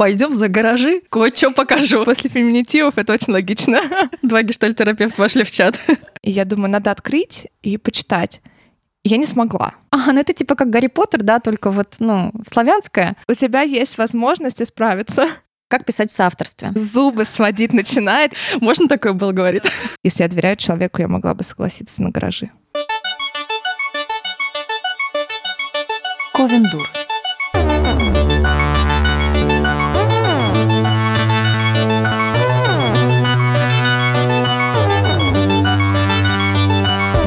пойдем за гаражи, кое-что покажу. После феминитивов это очень логично. Два гештальтерапевта вошли в чат. И я думаю, надо открыть и почитать. Я не смогла. А, ну это типа как Гарри Поттер, да, только вот, ну, славянское. У тебя есть возможность исправиться. Как писать в соавторстве? Зубы сводить начинает. Можно такое было говорить? Если я доверяю человеку, я могла бы согласиться на гаражи. Ковендур.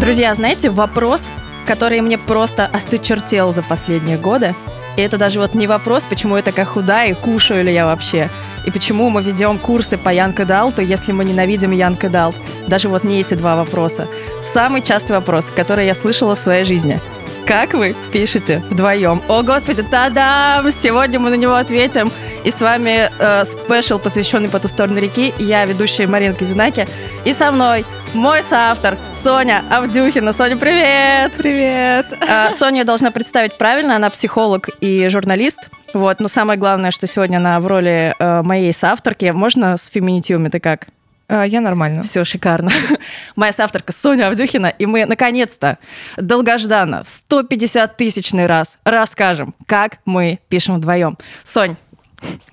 Друзья, знаете, вопрос, который мне просто остычертел за последние годы, и это даже вот не вопрос, почему я такая худая и кушаю ли я вообще, и почему мы ведем курсы по Янка Далту, если мы ненавидим Янка Далт. Даже вот не эти два вопроса. Самый частый вопрос, который я слышала в своей жизни. Как вы пишете вдвоем? О, господи, та-дам! Сегодня мы на него ответим. И с вами э, спешл, посвященный по ту сторону реки. Я ведущая Маринка Зинаки. И со мной мой соавтор Соня Авдюхина. Соня, привет! Привет! А, Соня должна представить правильно, она психолог и журналист. Вот, но самое главное, что сегодня она в роли э, моей соавторки. Можно с феминитивами-то как? А, я нормально. Все шикарно. Моя соавторка Соня Авдюхина, и мы наконец-то долгожданно в 150 тысячный раз расскажем, как мы пишем вдвоем. Сонь,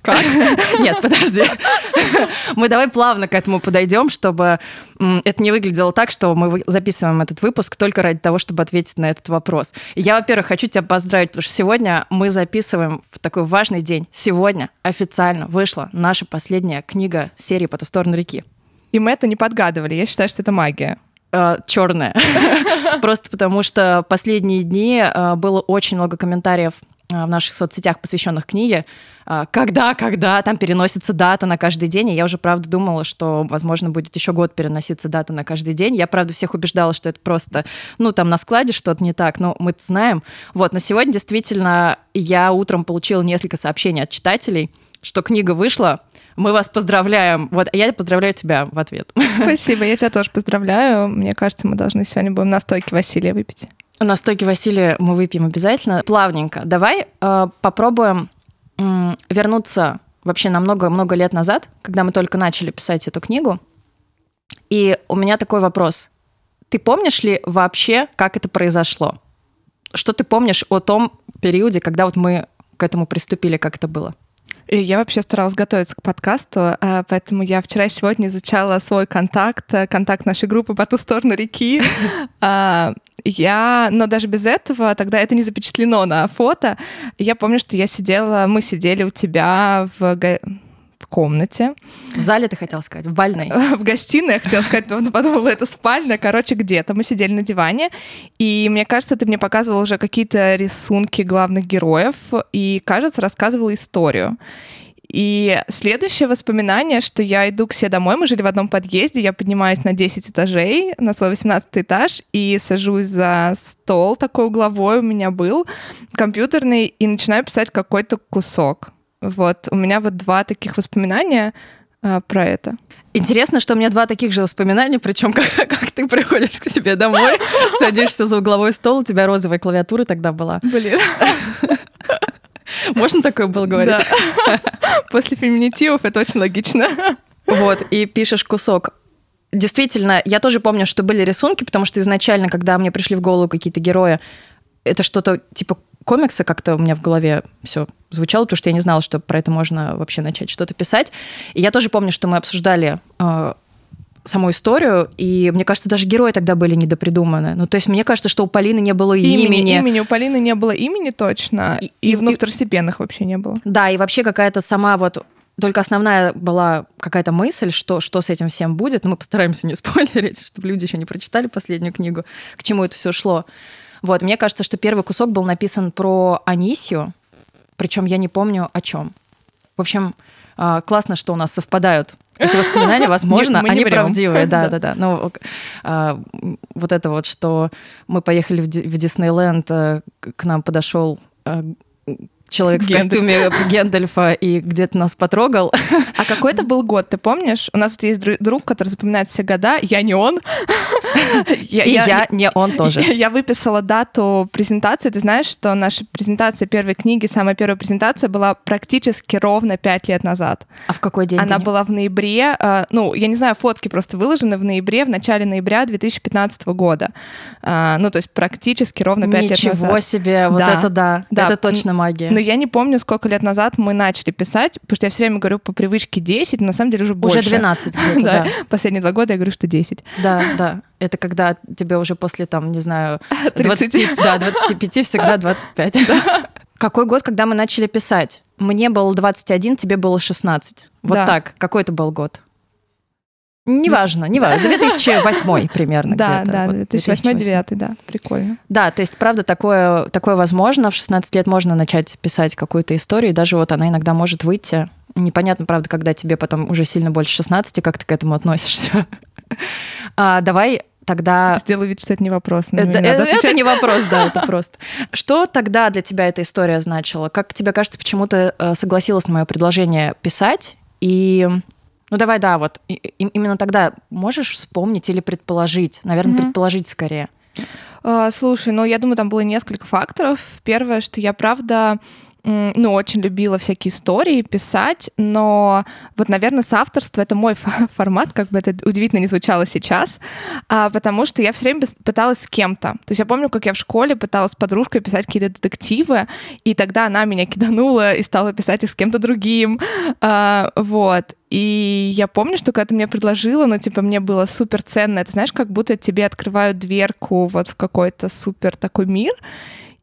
как? Нет, подожди. Мы давай плавно к этому подойдем, чтобы это не выглядело так, что мы записываем этот выпуск только ради того, чтобы ответить на этот вопрос. Я, во-первых, хочу тебя поздравить, потому что сегодня мы записываем в такой важный день. Сегодня официально вышла наша последняя книга серии «По ту сторону реки». И мы это не подгадывали. Я считаю, что это магия э, черная. Просто потому что последние дни э, было очень много комментариев в наших соцсетях, посвященных книге, когда, когда там переносится дата на каждый день. И я уже, правда, думала, что, возможно, будет еще год переноситься дата на каждый день. Я, правда, всех убеждала, что это просто, ну, там на складе что-то не так, но мы знаем. Вот, но сегодня действительно я утром получила несколько сообщений от читателей, что книга вышла, мы вас поздравляем. Вот, я поздравляю тебя в ответ. Спасибо, я тебя тоже поздравляю. Мне кажется, мы должны сегодня будем настойки Василия выпить. Настойки Василия мы выпьем обязательно. Плавненько. Давай э, попробуем э, вернуться вообще на много-много лет назад, когда мы только начали писать эту книгу. И у меня такой вопрос. Ты помнишь ли вообще, как это произошло? Что ты помнишь о том периоде, когда вот мы к этому приступили, как это было? Я вообще старалась готовиться к подкасту, э, поэтому я вчера и сегодня изучала свой контакт, э, контакт нашей группы по ту сторону реки. А, я, но даже без этого, тогда это не запечатлено на фото. Я помню, что я сидела, мы сидели у тебя в комнате. В зале ты хотел сказать? В бальной? В гостиной, я хотела сказать, но подумала, это спальня. Короче, где-то. Мы сидели на диване, и мне кажется, ты мне показывал уже какие-то рисунки главных героев, и, кажется, рассказывала историю. И следующее воспоминание, что я иду к себе домой, мы жили в одном подъезде, я поднимаюсь на 10 этажей, на свой 18 этаж, и сажусь за стол такой угловой у меня был, компьютерный, и начинаю писать какой-то кусок. Вот, у меня вот два таких воспоминания а, про это. Интересно, что у меня два таких же воспоминания, причем как, как ты приходишь к себе домой, садишься за угловой стол, у тебя розовая клавиатура тогда была. Блин. Можно такое было говорить? Да. После феминитивов это очень логично. Вот, и пишешь кусок. Действительно, я тоже помню, что были рисунки, потому что изначально, когда мне пришли в голову какие-то герои, это что-то типа комикса как-то у меня в голове все звучало, потому что я не знала, что про это можно вообще начать что-то писать. И я тоже помню, что мы обсуждали э, саму историю, и мне кажется, даже герои тогда были недопридуманы. Ну, то есть мне кажется, что у Полины не было имени. Имени, имени. у Полины не было имени точно, и, и, и в второстепенных вообще не было. Да, и вообще какая-то сама вот только основная была какая-то мысль, что, что с этим всем будет. Но мы постараемся не спойлерить, чтобы люди еще не прочитали последнюю книгу, к чему это все шло. Вот, мне кажется, что первый кусок был написан про Анисию, причем я не помню о чем. В общем, а, классно, что у нас совпадают эти воспоминания, возможно, они правдивые, да, да, да. Но а, вот это вот, что мы поехали в Диснейленд, э, к нам подошел э, человек в Гендальф. костюме Гендальфа и где-то нас потрогал. А какой это был год, ты помнишь? У нас вот есть дру- друг, который запоминает все года, я не он. Я- И я- я не он тоже. Я выписала дату презентации. Ты знаешь, что наша презентация первой книги, самая первая презентация была практически ровно пять лет назад. А в какой день? Она не- была в ноябре, э, ну, я не знаю, фотки просто выложены в ноябре, в начале ноября 2015 года. А, Ну, то есть практически ровно пять лет Ничего назад. себе, вот Да. это да. Да. Это точно магия. Я не помню, сколько лет назад мы начали писать, потому что я все время говорю по привычке 10, но на самом деле уже больше. Уже 12 где-то, Да, да. последние два года я говорю, что 10. Да, да. Это когда тебе уже после, там, не знаю, 30. 20, да, 25 всегда 25. Какой год, когда мы начали писать? Мне было 21, тебе было 16. Вот Да. так. Какой это был год? Неважно, неважно. 2008 примерно Да, где-то. да, Вот 2008-2009, да, прикольно. Да, то есть, правда, такое, такое возможно. В 16 лет можно начать писать какую-то историю, и даже вот она иногда может выйти. Непонятно, правда, когда тебе потом уже сильно больше 16, как ты к этому относишься. А, давай тогда... Сделаю вид, что это не вопрос. на Это, него не это отвечать. не вопрос, да, это просто. Что тогда для тебя эта история значила? Как тебе кажется, почему ты э, согласилась на мое предложение писать? И, ну давай, да, вот и- и- именно тогда можешь вспомнить или предположить? Наверное, Мгм. предположить скорее. А, Слушай, ну я думаю, там было несколько факторов. Первое, что я правда ну, очень любила всякие истории писать, но вот, наверное, соавторство — это мой фо- формат, как бы это удивительно не звучало сейчас, а, потому что я все время пыталась с кем-то. То есть я помню, как я в школе пыталась с подружкой писать какие-то детективы, и тогда она меня киданула и стала писать их с кем-то другим. А, вот. И я помню, что когда ты мне предложила, ну, типа, мне было супер ценно. Это знаешь, как будто тебе открывают дверку вот в какой-то супер такой мир.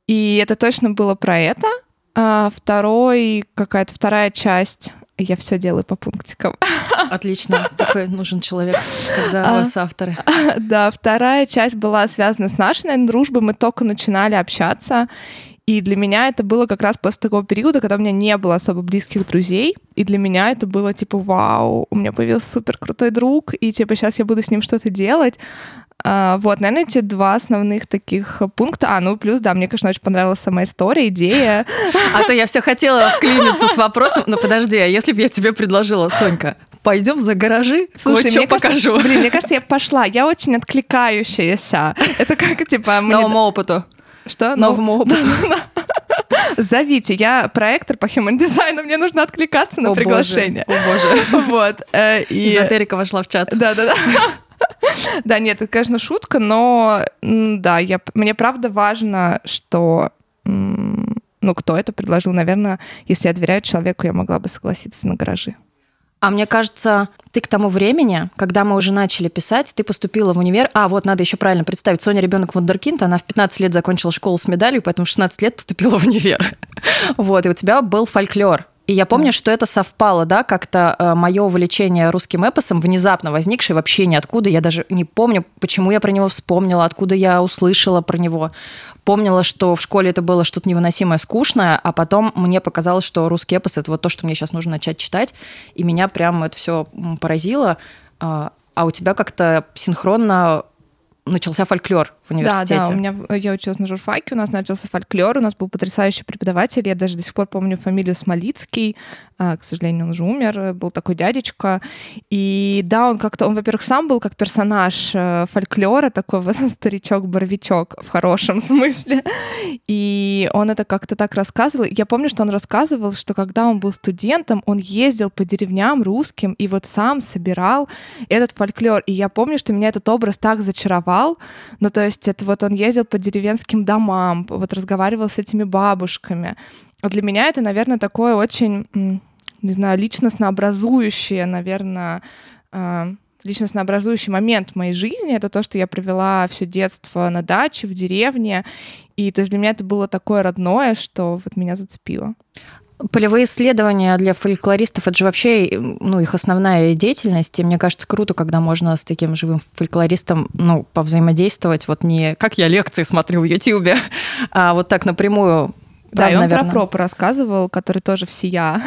И это точно было про это. А второй, какая-то вторая часть. Я все делаю по пунктикам. Отлично. Такой нужен человек, когда А. вы соавторы. Да, вторая часть была связана с нашей, наверное, дружбой. Мы только начинали общаться. И для меня это было как раз после такого периода, когда у меня не было особо близких друзей. И для меня это было типа, вау, у меня появился супер крутой друг, и типа сейчас я буду с ним что-то делать. А, вот, наверное, эти два основных таких пункта. А, ну плюс, да, мне, конечно, очень понравилась сама история, идея. А то я все хотела вклиниться с вопросом, но подожди, а если бы я тебе предложила, Сонька, пойдем за гаражи, Слушай, мне кажется, покажу. блин, мне кажется, я пошла. Я очень откликающаяся. Это как, типа... Новому опыту. Что? Ну, Новому опыту. Зовите, я проектор по human дизайну, мне нужно откликаться на О, боже, приглашение. О боже. Вот. э, И... Эзотерика вошла в чат. Да, да, нет, это, конечно, шутка, но да, я, мне правда важно, что ну, кто это предложил, наверное, если я доверяю человеку, я могла бы согласиться на гаражи. А мне кажется, ты к тому времени, когда мы уже начали писать, ты поступила в универ. А, вот надо еще правильно представить. Соня ребенок вундеркинд, она в 15 лет закончила школу с медалью, поэтому в 16 лет поступила в универ. Вот, и у тебя был фольклор. И я помню, что это совпало, да, как-то мое увлечение русским эпосом, внезапно возникшее вообще ниоткуда. Я даже не помню, почему я про него вспомнила, откуда я услышала про него. Помнила, что в школе это было что-то невыносимое, скучное, а потом мне показалось, что русский эпос — это вот то, что мне сейчас нужно начать читать. И меня прям это все поразило. А а у тебя как-то синхронно начался фольклор в университете. Да, да, у меня, я училась на журфаке, у нас начался фольклор, у нас был потрясающий преподаватель, я даже до сих пор помню фамилию Смолицкий, а, к сожалению, он уже умер, был такой дядечка, и да, он как-то, он, во-первых, сам был как персонаж э, фольклора, такой вот старичок-боровичок в хорошем смысле, и он это как-то так рассказывал. Я помню, что он рассказывал, что когда он был студентом, он ездил по деревням русским и вот сам собирал этот фольклор, и я помню, что меня этот образ так зачаровал, ну, то есть это вот он ездил по деревенским домам, вот разговаривал с этими бабушками. Вот для меня это, наверное, такое очень, не знаю, личностно образующее, наверное, э, личностно образующий момент в моей жизни. Это то, что я провела все детство на даче, в деревне. И то есть для меня это было такое родное, что вот меня зацепило. Полевые исследования для фольклористов это же вообще ну, их основная деятельность. И мне кажется, круто, когда можно с таким живым фольклористом ну, повзаимодействовать. Вот не как я лекции смотрю в Ютьюбе, а вот так напрямую. Да, Правда, и он наверное. про Пропа рассказывал, который тоже всея.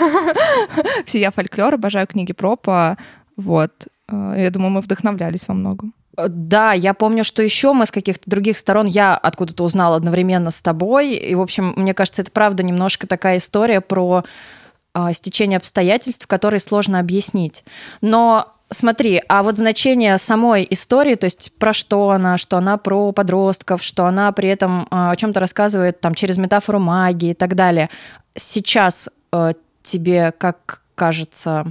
всея фольклор, обожаю книги Пропа. Вот. Э, Я думаю, мы вдохновлялись во многом. Э, да, я помню, что еще мы с каких-то других сторон, я откуда-то узнала одновременно с тобой. И, в общем, мне кажется, это правда немножко такая история про э, стечение обстоятельств, которые сложно объяснить. Но смотри, а вот значение самой истории, то есть про что она, что она про подростков, что она при этом э, о чем-то рассказывает там через метафору магии и так далее. Сейчас э, тебе как кажется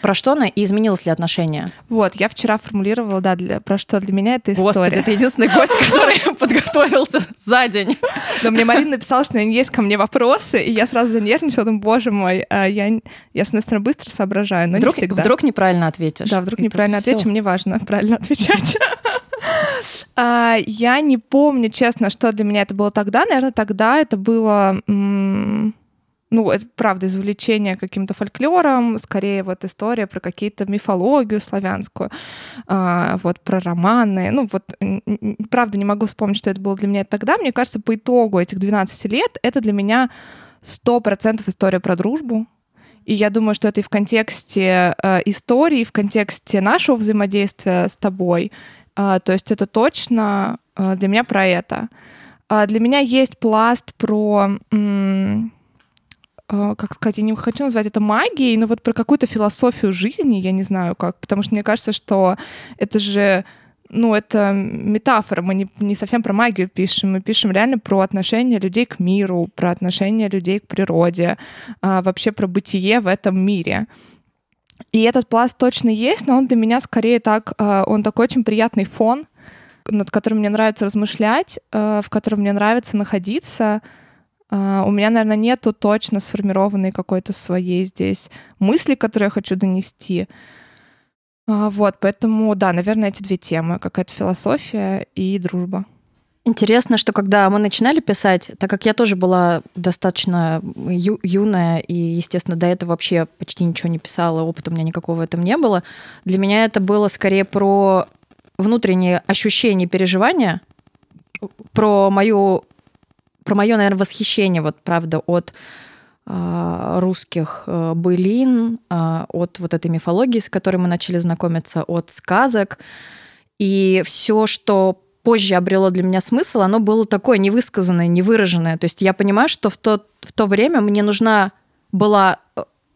про что она и изменилось ли отношение? Вот, я вчера формулировала, да, для, про что для меня это история. Господи, ты единственный гость, который подготовился за день. Но мне Марина написала, что есть ко мне вопросы, и я сразу занервничала, думаю, боже мой, а я, я с одной стороны, быстро соображаю, но вдруг, не всегда. Вдруг неправильно ответишь. Да, вдруг неправильно отвечу, мне важно правильно отвечать. А, я не помню, честно, что для меня это было тогда. Наверное, тогда это было ну, это правда извлечение каким-то фольклором, скорее вот история про какие-то мифологию славянскую, а, вот про романы. Ну, вот правда не могу вспомнить, что это было для меня тогда. Мне кажется, по итогу этих 12 лет это для меня 100% история про дружбу, и я думаю, что это и в контексте э, истории, и в контексте нашего взаимодействия с тобой. Э, то есть это точно э, для меня про это. Э, для меня есть пласт про... М- как сказать, я не хочу назвать это магией, но вот про какую-то философию жизни, я не знаю как, потому что мне кажется, что это же ну, это метафора, мы не, не совсем про магию пишем, мы пишем реально про отношение людей к миру, про отношение людей к природе, а, вообще про бытие в этом мире. И этот пласт точно есть, но он для меня скорее так, а, он такой очень приятный фон, над которым мне нравится размышлять, а, в котором мне нравится находиться, Uh, у меня, наверное, нету точно сформированной какой-то своей здесь мысли, которые я хочу донести. Uh, вот, поэтому, да, наверное, эти две темы, какая-то философия и дружба. Интересно, что когда мы начинали писать, так как я тоже была достаточно ю- юная и, естественно, до этого вообще почти ничего не писала, опыта у меня никакого в этом не было, для меня это было скорее про внутренние ощущения, переживания, про мою про мое, наверное, восхищение, вот, правда, от э, русских э, былин, э, от вот этой мифологии, с которой мы начали знакомиться, от сказок. И все, что позже обрело для меня смысл, оно было такое невысказанное, невыраженное. То есть я понимаю, что в то, в то время мне нужна была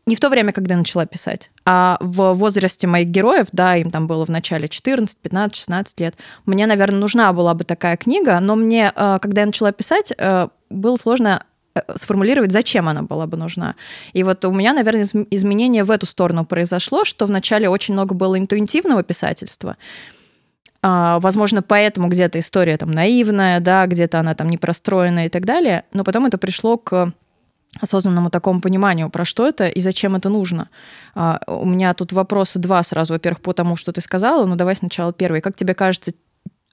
не в то время, когда начала писать, а в возрасте моих героев, да, им там было в начале 14, 15, 16 лет, мне, наверное, нужна была бы такая книга, но мне, э, когда я начала писать, э, было сложно э, сформулировать, зачем она была бы нужна. И вот у меня, наверное, изменение в эту сторону произошло, что вначале очень много было интуитивного писательства, а, Возможно, поэтому где-то история там наивная, да, где-то она там непростроенная и так далее. Но потом это пришло к осознанному такому пониманию, про что это и зачем это нужно. А, у меня тут вопросы два сразу. Во-первых, по тому, что ты сказала, но давай сначала первый. Как тебе кажется,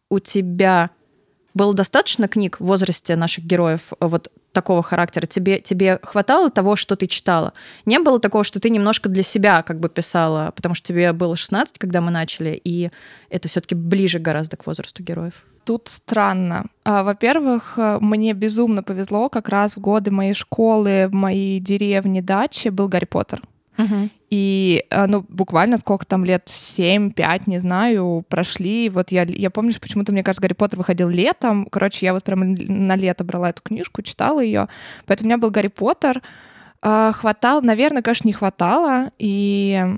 у тебя было достаточно книг в возрасте наших героев вот такого характера? Тебе, тебе хватало того, что ты читала? Не было такого, что ты немножко для себя как бы писала, потому что тебе было 16, когда мы начали, и это все-таки ближе гораздо к возрасту героев? Тут странно. А, во-первых, э, мне безумно повезло, как раз в годы моей школы, в моей деревне, даче был Гарри Поттер. Uh-huh. И, э, ну, буквально сколько там лет, 7-5, не знаю, прошли. Вот я, я помню, что почему-то, мне кажется, Гарри Поттер выходил летом. Короче, я вот прямо на лето брала эту книжку, читала ее. Поэтому у меня был Гарри Поттер. А, хватало, наверное, конечно, не хватало. И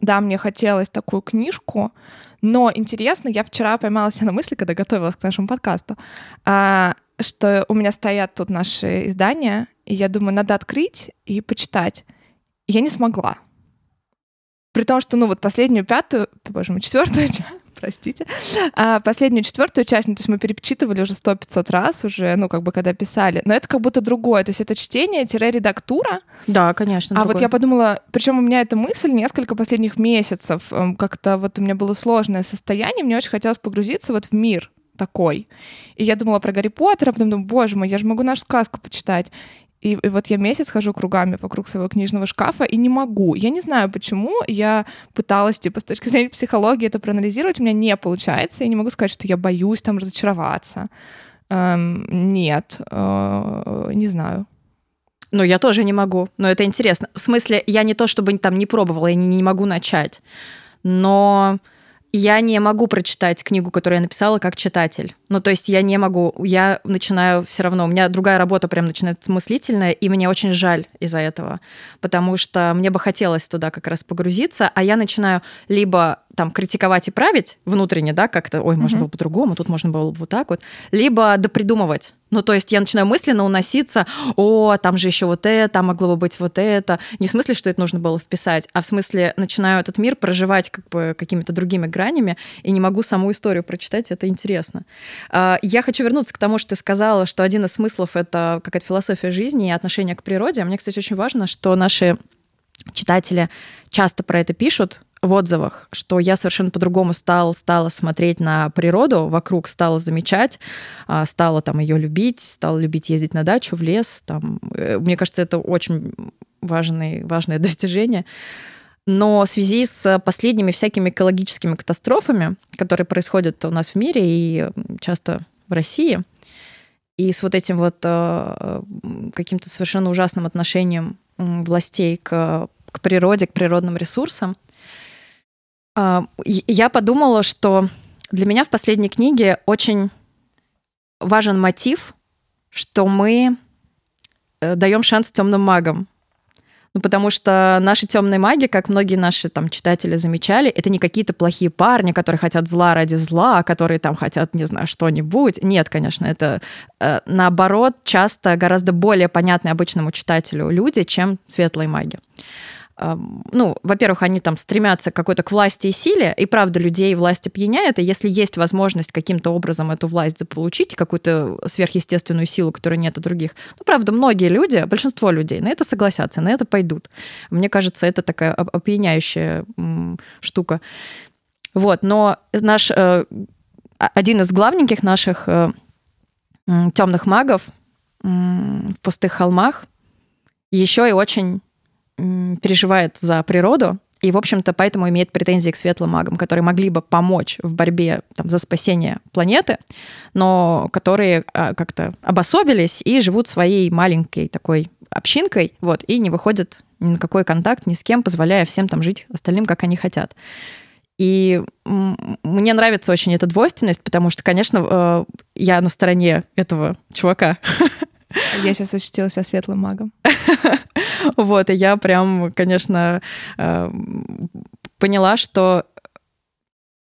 да, мне хотелось такую книжку. Но интересно, я вчера поймалась на мысли, когда готовилась к нашему подкасту, а, что у меня стоят тут наши издания, и я думаю, надо открыть и почитать. я не смогла. При том, что, ну, вот последнюю пятую, боже мой, четвертую простите, а последнюю четвертую часть, ну, то есть мы перечитывали уже сто пятьсот раз уже, ну, как бы, когда писали, но это как будто другое, то есть это чтение-редактура. Да, конечно. А другое. вот я подумала, причем у меня эта мысль несколько последних месяцев, эм, как-то вот у меня было сложное состояние, мне очень хотелось погрузиться вот в мир, такой. И я думала про Гарри Поттера, а потом думаю, боже мой, я же могу нашу сказку почитать. И, и вот я месяц хожу кругами вокруг своего книжного шкафа и не могу. Я не знаю, почему. Я пыталась, типа, с точки зрения психологии это проанализировать, у меня не получается. Я не могу сказать, что я боюсь там разочароваться. Эм, нет, э, не знаю. Ну, я тоже не могу. Но это интересно. В смысле, я не то, чтобы там не пробовала, я не, не могу начать. Но я не могу прочитать книгу, которую я написала, как читатель. Ну, то есть я не могу, я начинаю все равно, у меня другая работа прям начинается мыслительная, и мне очень жаль из-за этого, потому что мне бы хотелось туда как раз погрузиться, а я начинаю либо там критиковать и править внутренне, да, как-то, ой, можно mm-hmm. было по-другому, тут можно было бы вот так вот, либо допридумывать. Ну, то есть я начинаю мысленно уноситься, о, там же еще вот это, могло бы быть вот это. Не в смысле, что это нужно было вписать, а в смысле начинаю этот мир проживать как бы какими-то другими гранями, и не могу саму историю прочитать, это интересно. А, я хочу вернуться к тому, что ты сказала, что один из смыслов — это какая-то философия жизни и отношение к природе. Мне, кстати, очень важно, что наши читатели часто про это пишут, в отзывах, что я совершенно по-другому стал, стала смотреть на природу вокруг, стала замечать, а, стала там ее любить, стала любить ездить на дачу, в лес. Там. Э, мне кажется, это очень важное, важное достижение. Но в связи с последними всякими экологическими катастрофами, которые происходят у нас в мире и часто в России, и с вот этим вот э, каким-то совершенно ужасным отношением властей к, к природе, к природным ресурсам, а, я подумала, что для меня в последней книге очень важен мотив, что мы э, даем шанс темным магам. Ну, потому что наши темные маги, как многие наши там читатели замечали, это не какие-то плохие парни, которые хотят зла ради зла, которые там хотят, не знаю, что-нибудь. Нет, конечно, это э, наоборот часто гораздо более понятные обычному читателю люди, чем светлые маги ну, во-первых, они там стремятся какой-то к власти и силе, и правда людей власти пьяняет, и если есть возможность каким-то образом эту власть заполучить, какую-то сверхъестественную силу, которой нет у других, ну, правда, многие люди, большинство людей на это согласятся, на это пойдут. Мне кажется, это такая опьяняющая штука. Вот, но наш э, один из главненьких наших э, темных магов в пустых холмах еще и очень переживает за природу, и, в общем-то, поэтому имеет претензии к светлым магам, которые могли бы помочь в борьбе там, за спасение планеты, но которые а, как-то обособились и живут своей маленькой такой общинкой, вот, и не выходят ни на какой контакт ни с кем, позволяя всем там жить остальным, как они хотят. И мне нравится очень эта двойственность, потому что, конечно, э, я на стороне этого чувака. Я сейчас ощутила себя светлым магом. Вот, и я прям, конечно, э, поняла, что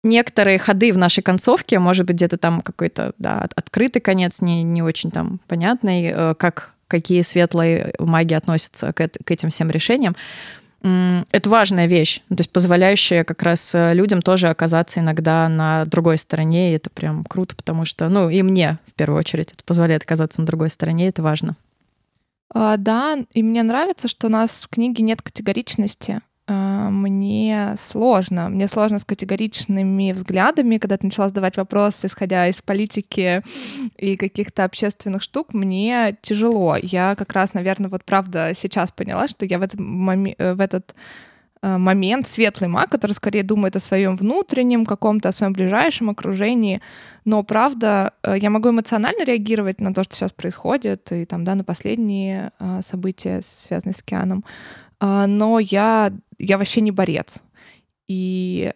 некоторые ходы в нашей концовке, может быть, где-то там какой-то да, открытый конец, не, не очень там понятный, э, как какие светлые маги относятся к, к этим всем решениям. Это важная вещь, то есть позволяющая как раз э, людям тоже оказаться иногда на другой стороне, и это прям круто, потому что, ну, и мне в первую очередь это позволяет оказаться на другой стороне, это важно. А, да, и мне нравится, что у нас в книге нет категоричности. А, мне сложно. Мне сложно с категоричными взглядами, когда ты начала задавать вопросы, исходя из политики и каких-то общественных штук, мне тяжело. Я как раз, наверное, вот правда сейчас поняла, что я в этот, моми- э, в этот э, момент светлый маг, который скорее думает о своем внутреннем, каком-то о своем ближайшем окружении. Но правда, э, я могу эмоционально реагировать на то, что сейчас происходит, и там, да, на последние события, связанные с океаном. А, но я, я вообще не борец. И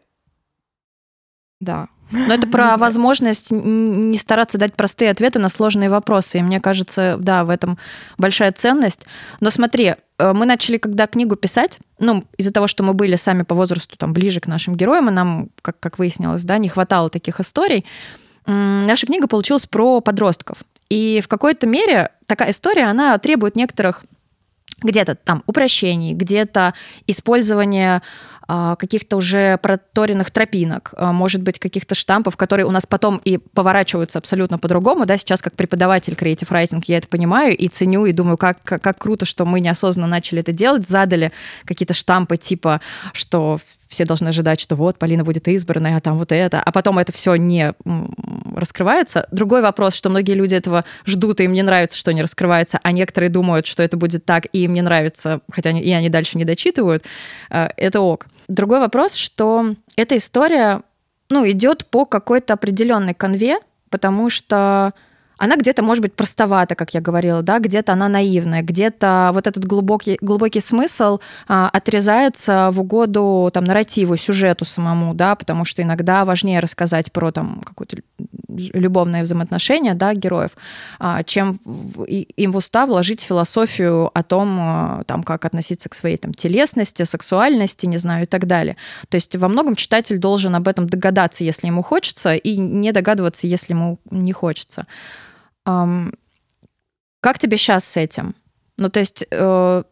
да. Но это про возможность не стараться дать простые ответы на сложные вопросы. И мне кажется, да, в этом большая ценность. Но смотри, э, мы начали, когда книгу писать, ну, из-за того, что мы были сами по возрасту там ближе к нашим героям, и нам, как, как выяснилось, да, не хватало таких историй, наша книга получилась про подростков. И в какой-то мере такая история, она требует некоторых где-то там упрощений, где-то использование а, каких-то уже проторенных тропинок, а, может быть, каких-то штампов, которые у нас потом и поворачиваются абсолютно по-другому. Да, сейчас как преподаватель Creative Writing я это понимаю и ценю, и думаю, как, как, как круто, что мы неосознанно начали это делать, задали какие-то штампы типа, что все должны ожидать, что вот Полина будет избранная, а там вот это, а потом это все не раскрывается. Другой вопрос, что многие люди этого ждут, и им не нравится, что не раскрывается, а некоторые думают, что это будет так, и им не нравится, хотя они, и они дальше не дочитывают. Э, это ок. Другой вопрос, что эта история ну, идет по какой-то определенной конве, потому что она где-то может быть простовата, как я говорила, да, где-то она наивная, где-то вот этот глубокий, глубокий смысл а, отрезается в угоду там нарративу, сюжету самому, да, потому что иногда важнее рассказать про там какое-то любовное взаимоотношение, да, героев, а, чем в, им в устав вложить философию о том, а, там, как относиться к своей там телесности, сексуальности, не знаю, и так далее. То есть во многом читатель должен об этом догадаться, если ему хочется, и не догадываться, если ему не хочется. Как тебе сейчас с этим? Ну, то есть э,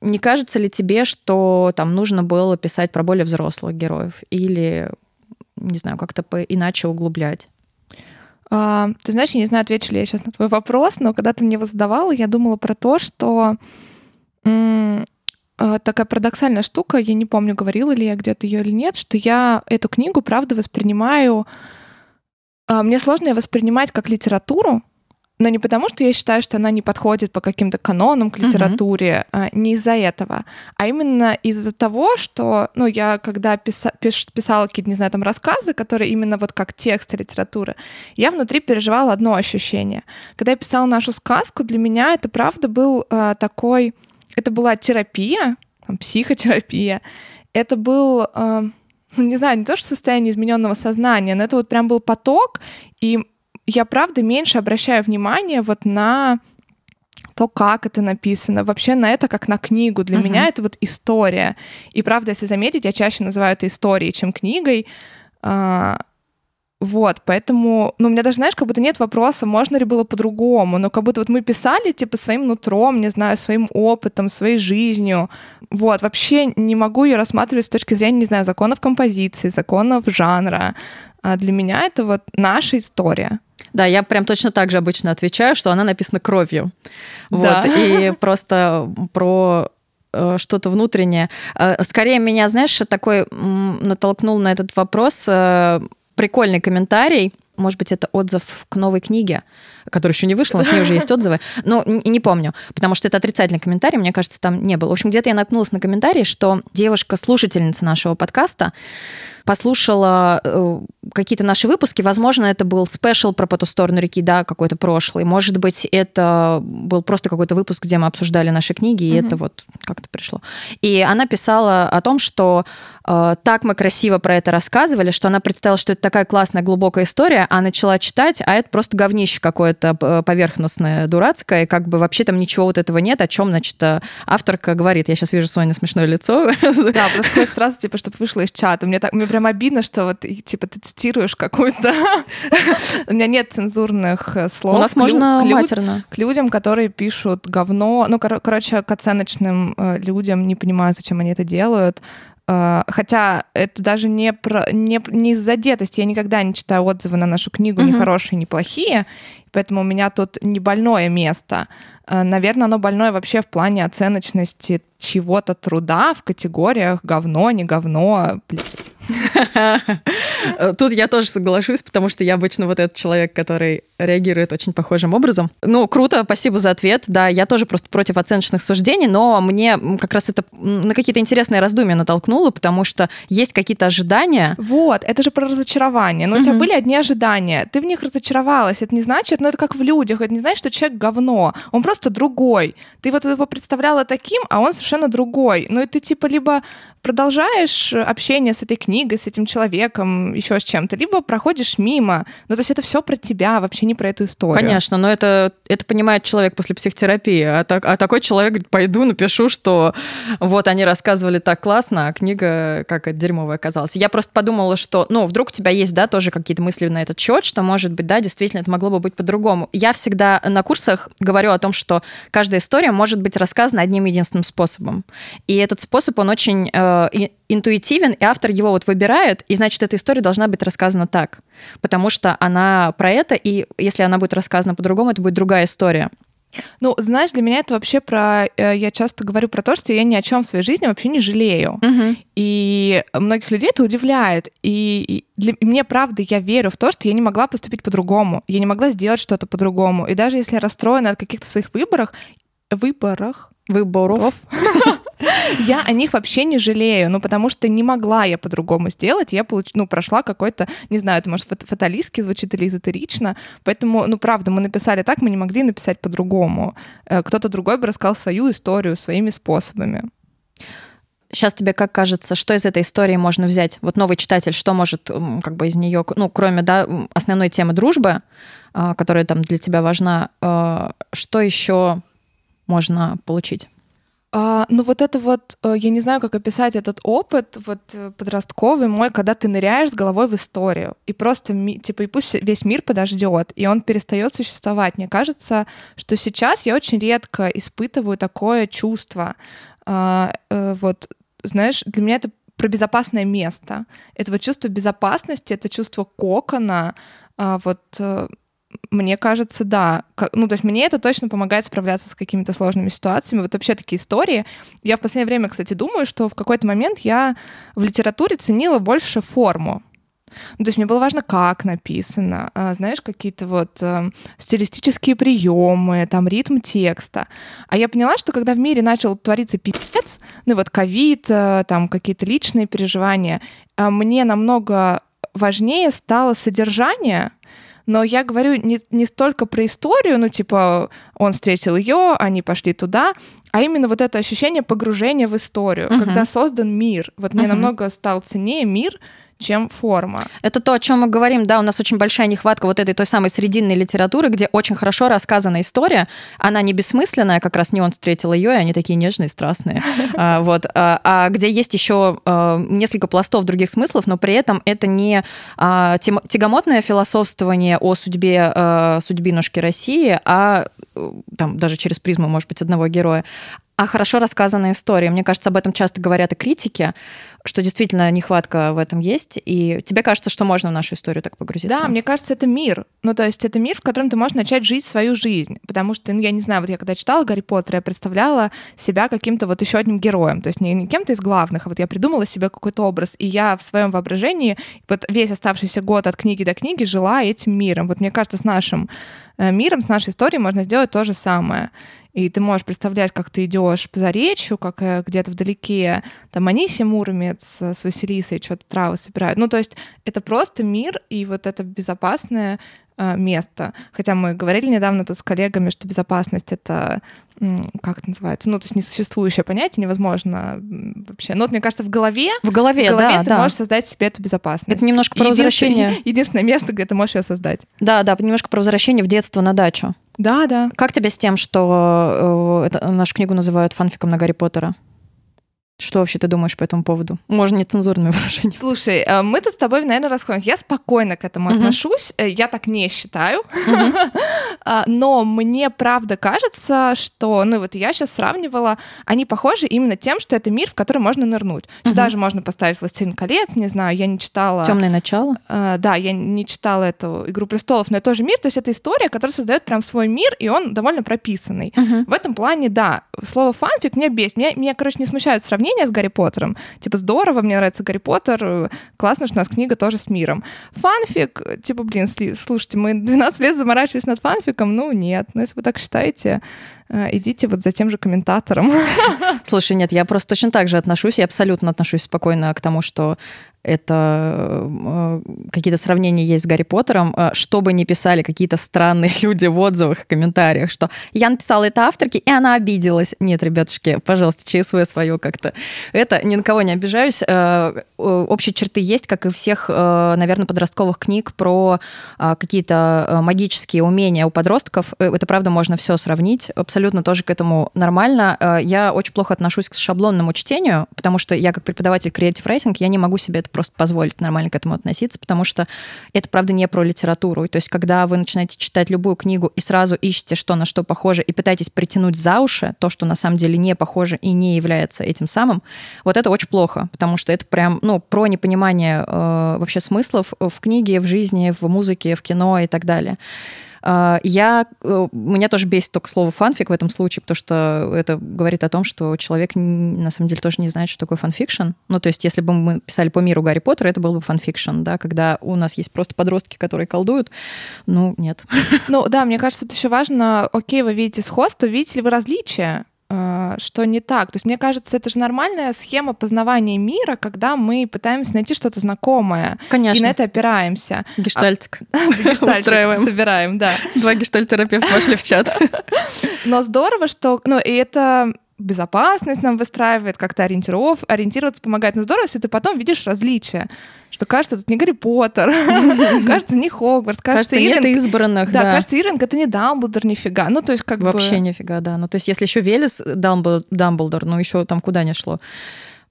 не кажется ли тебе, что там нужно было писать про более взрослых героев или, не знаю, как-то иначе углублять? А, ты знаешь, я не знаю, отвечу ли я сейчас на твой вопрос, но когда ты мне его задавала, я думала про то, что а, такая парадоксальная штука, я не помню, говорила ли я где-то ее или нет, что я эту книгу, правда, воспринимаю... А, мне сложно ее воспринимать как литературу, но не потому, что я считаю, что она не подходит по каким-то канонам к литературе, uh-huh. не из-за этого, а именно из-за того, что, ну, я когда писа- пиш- писала какие-то, не знаю, там рассказы, которые именно вот как текст литературы, я внутри переживала одно ощущение. Когда я писала нашу сказку, для меня это правда был э, такой, это была терапия, там, психотерапия, это был э, не знаю, не то, что состояние измененного сознания, но это вот прям был поток, и я правда меньше обращаю внимание вот на то, как это написано, вообще на это как на книгу. Для uh-huh. меня это вот история. И правда, если заметить, я чаще называю это историей, чем книгой. А, вот, поэтому, ну, у меня даже, знаешь, как будто нет вопроса, можно ли было по-другому, но как будто вот мы писали, типа, своим нутром, не знаю, своим опытом, своей жизнью. Вот, вообще не могу ее рассматривать с точки зрения, не знаю, законов композиции, законов жанра. А для меня это вот наша история. Да, я прям точно так же обычно отвечаю, что она написана кровью. Да. Вот, и просто про э, что-то внутреннее. Э, скорее меня, знаешь, такой натолкнул на этот вопрос э, прикольный комментарий. Может быть, это отзыв к новой книге, которая еще не вышла, но к ней уже есть отзывы. Но не помню, потому что это отрицательный комментарий, мне кажется, там не было. В общем, где-то я наткнулась на комментарий, что девушка-слушательница нашего подкаста послушала э, какие-то наши выпуски. Возможно, это был спешл про по ту сторону реки, да, какой-то прошлый. Может быть, это был просто какой-то выпуск, где мы обсуждали наши книги, и mm-hmm. это вот как-то пришло. И она писала о том, что э, так мы красиво про это рассказывали, что она представила, что это такая классная, глубокая история, а начала читать, а это просто говнище какое-то э, поверхностное, дурацкое, как бы вообще там ничего вот этого нет, о чем, значит, э, авторка говорит. Я сейчас вижу Соня смешное лицо. Да, просто сразу, типа, чтобы вышло из чата. Мне так, мне прям обидно, что вот, типа, ты цитируешь какую-то... У меня нет цензурных э, слов. У нас можно матерно. К людям, которые пишут говно. Ну, короче, к оценочным э, людям, не понимаю, зачем они это делают. Э, хотя это даже не, про, не, не из-за детости. Я никогда не читаю отзывы на нашу книгу, ни хорошие, ни плохие. Поэтому у меня тут не больное место. Наверное, оно больное вообще в плане оценочности чего-то труда в категориях говно, не говно, блядь. Тут я тоже соглашусь, потому что я обычно вот этот человек, который реагирует очень похожим образом. Ну, круто, спасибо за ответ. Да, я тоже просто против оценочных суждений, но мне как раз это на какие-то интересные раздумья натолкнуло, потому что есть какие-то ожидания. Вот, это же про разочарование. Но у тебя были одни ожидания, ты в них разочаровалась. Это не значит, ну это как в людях, это не значит, что человек говно. Он просто другой. Ты вот его представляла таким, а он совершенно другой. Ну и ты типа либо продолжаешь общение с этой книгой, с этим человеком, еще с чем-то, либо проходишь мимо. Ну, то есть это все про тебя, вообще не про эту историю. Конечно, но это, это понимает человек после психотерапии. А, так, а такой человек говорит, пойду напишу, что вот они рассказывали так классно, а книга как это дерьмовая оказалась. Я просто подумала, что, ну, вдруг у тебя есть, да, тоже какие-то мысли на этот счет, что, может быть, да, действительно, это могло бы быть по-другому. Я всегда на курсах говорю о том, что каждая история может быть рассказана одним единственным способом. И этот способ, он очень э, Э, интуитивен, и автор его вот выбирает, и значит, эта история должна быть рассказана так, потому что она про это, и если она будет рассказана по-другому, это будет другая история. Ну, знаешь, для меня это вообще про... Э, я часто говорю про то, что я ни о чем в своей жизни вообще не жалею. Угу. И многих людей это удивляет. И для мне, правда, я верю в то, что я не могла поступить по-другому. Я не могла сделать что-то по-другому. И даже если я расстроена от каких-то своих выборах, выборах, выборов, Я о них вообще не жалею, ну, потому что не могла я по-другому сделать. Я получ... ну, прошла какой-то, не знаю, это, может, фаталистски звучит или эзотерично. Поэтому, ну, правда, мы написали так, мы не могли написать по-другому. Э, кто-то другой бы рассказал свою историю своими способами. Сейчас тебе как кажется, что из этой истории можно взять? Вот новый читатель, что может как бы из нее, ну, кроме да, основной темы дружбы, а, которая там для тебя важна, а, что еще можно получить? А, ну вот это вот, э, я не знаю, как описать этот опыт вот э, подростковый мой, когда ты ныряешь с головой в историю, и просто, типа, и пусть весь мир подождет, и он перестает существовать. Мне кажется, что сейчас я очень редко испытываю такое чувство, а, э, вот, знаешь, для меня это про безопасное место. Это вот чувство безопасности, это чувство кокона, а, вот мне кажется, да. Ну, то есть мне это точно помогает справляться с какими-то сложными ситуациями. Вот вообще такие истории. Я в последнее время, кстати, думаю, что в какой-то момент я в литературе ценила больше форму. Ну, то есть мне было важно, как написано, а, знаешь, какие-то вот э, стилистические приемы, там ритм текста. А я поняла, что когда в мире начал твориться пиздец, ну вот ковид, э, там какие-то личные переживания, э, мне намного важнее стало содержание, но я говорю не, не столько про историю, ну, типа, он встретил ее, они пошли туда, а именно вот это ощущение погружения в историю, uh-huh. когда создан мир. Вот uh-huh. мне намного стал ценнее мир, чем форма. Это то, о чем мы говорим, да, у нас очень большая нехватка вот этой той самой срединной литературы, где очень хорошо рассказана история, она не бессмысленная, как раз не он встретил ее, и они такие нежные, страстные, а, вот, а, а где есть еще а, несколько пластов других смыслов, но при этом это не тягомотное философствование о судьбе судьбинушки России, а там даже через призму, может быть, одного героя, а хорошо рассказанная история. Мне кажется, об этом часто говорят и критики, что действительно нехватка в этом есть. И тебе кажется, что можно в нашу историю так погрузиться? Да, мне кажется, это мир. Ну, то есть это мир, в котором ты можешь начать жить свою жизнь. Потому что, ну, я не знаю, вот я когда читала Гарри Поттера, я представляла себя каким-то вот еще одним героем. То есть не, не кем-то из главных, а вот я придумала себе какой-то образ. И я в своем воображении вот весь оставшийся год от книги до книги жила этим миром. Вот мне кажется, с нашим э, миром, с нашей историей можно сделать то же самое и ты можешь представлять, как ты идешь по заречью, как э, где-то вдалеке там Анисия Муромец с Василисой что-то травы собирают. Ну, то есть это просто мир, и вот это безопасное э, место. Хотя мы говорили недавно тут с коллегами, что безопасность — это как это называется? Ну, то есть несуществующее понятие, невозможно вообще. Ну, вот мне кажется, в голове, в голове, в голове да, ты да. можешь создать себе эту безопасность. Это немножко про возвращение. Единственное место, где ты можешь ее создать. Да, да, немножко про возвращение в детство на дачу. Да, да. Как тебе с тем, что э, это, нашу книгу называют фанфиком на Гарри Поттера? Что вообще ты думаешь по этому поводу? Можно нецензурными выражениями. Слушай, э, мы тут с тобой, наверное, расходимся. Я спокойно к этому uh-huh. отношусь. Э, я так не считаю. Uh-huh. Но мне правда кажется, что, ну вот я сейчас сравнивала, они похожи именно тем, что это мир, в который можно нырнуть. Uh-huh. Сюда же можно поставить «Властелин колец», не знаю, я не читала... «Темное начало»? Uh, да, я не читала эту «Игру престолов», но это тоже мир, то есть это история, которая создает прям свой мир, и он довольно прописанный. Uh-huh. В этом плане, да, слово «фанфик» меня бесит. Меня, меня короче, не смущают сравнения сравнение с Гарри Поттером. Типа, здорово, мне нравится Гарри Поттер, классно, что у нас книга тоже с миром. Фанфик, типа, блин, слушайте, мы 12 лет заморачивались над фанфиком, ну нет, ну если вы так считаете, идите вот за тем же комментатором. Слушай, нет, я просто точно так же отношусь, я абсолютно отношусь спокойно к тому, что это э, какие-то сравнения есть с Гарри Поттером, э, чтобы не писали какие-то странные люди в отзывах и комментариях, что я написала это авторке, и она обиделась. Нет, ребятушки, пожалуйста, ЧСВ свое как-то. Это ни на кого не обижаюсь. Э, общие черты есть, как и всех, наверное, подростковых книг про какие-то магические умения у подростков. Это, правда, можно все сравнить. Абсолютно тоже к этому нормально. Я очень плохо отношусь к шаблонному чтению, потому что я, как преподаватель Creative Writing, я не могу себе это просто позволить нормально к этому относиться, потому что это, правда, не про литературу. То есть, когда вы начинаете читать любую книгу и сразу ищете, что на что похоже, и пытаетесь притянуть за уши то, что на самом деле не похоже и не является этим самым, вот это очень плохо, потому что это прям, ну, про непонимание э, вообще смыслов в книге, в жизни, в музыке, в кино и так далее. А, я, э, меня тоже бесит только слово фанфик в этом случае, потому что это говорит о том, что человек на самом деле тоже не знает, что такое фанфикшн. Ну, то есть, если бы мы писали по миру Гарри Поттера, это был бы фанфикшн, да, когда у нас есть просто подростки, которые колдуют. Ну, нет. Ну, да, мне кажется, это еще важно, окей, вы видите сходство, видите ли вы различия? Э, что не так. То есть, мне кажется, это же нормальная схема познавания мира, когда мы пытаемся найти что-то знакомое. Конечно. И на это опираемся. Гештальтик. Гештальтик собираем, да. Два гештальтерапевта вошли в чат. Но здорово, что... Ну, и это безопасность нам выстраивает, как-то ориентиров, ориентироваться помогает. Но здорово, если ты потом видишь различия, что кажется, тут не Гарри Поттер, кажется, не Хогвартс, кажется, Иринг... нет избранных, да. кажется, Иринг — это не Дамблдор нифига. Ну, то есть как Вообще бы... нифига, да. Ну, то есть если еще Велес Дамблдор, ну, еще там куда не шло.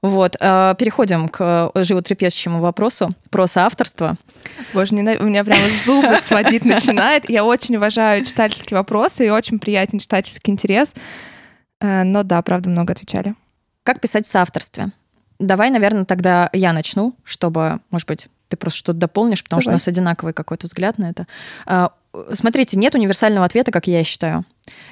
Вот, э, переходим к животрепещущему вопросу про соавторство. Боже, не, у меня прямо зубы сводить начинает. Я очень уважаю читательские вопросы и очень приятен читательский интерес. Э, но да, правда, много отвечали. Как писать в соавторстве? Давай, наверное, тогда я начну, чтобы, может быть, ты просто что-то дополнишь, потому Давай. что у нас одинаковый какой-то взгляд на это. А, смотрите, нет универсального ответа, как я считаю.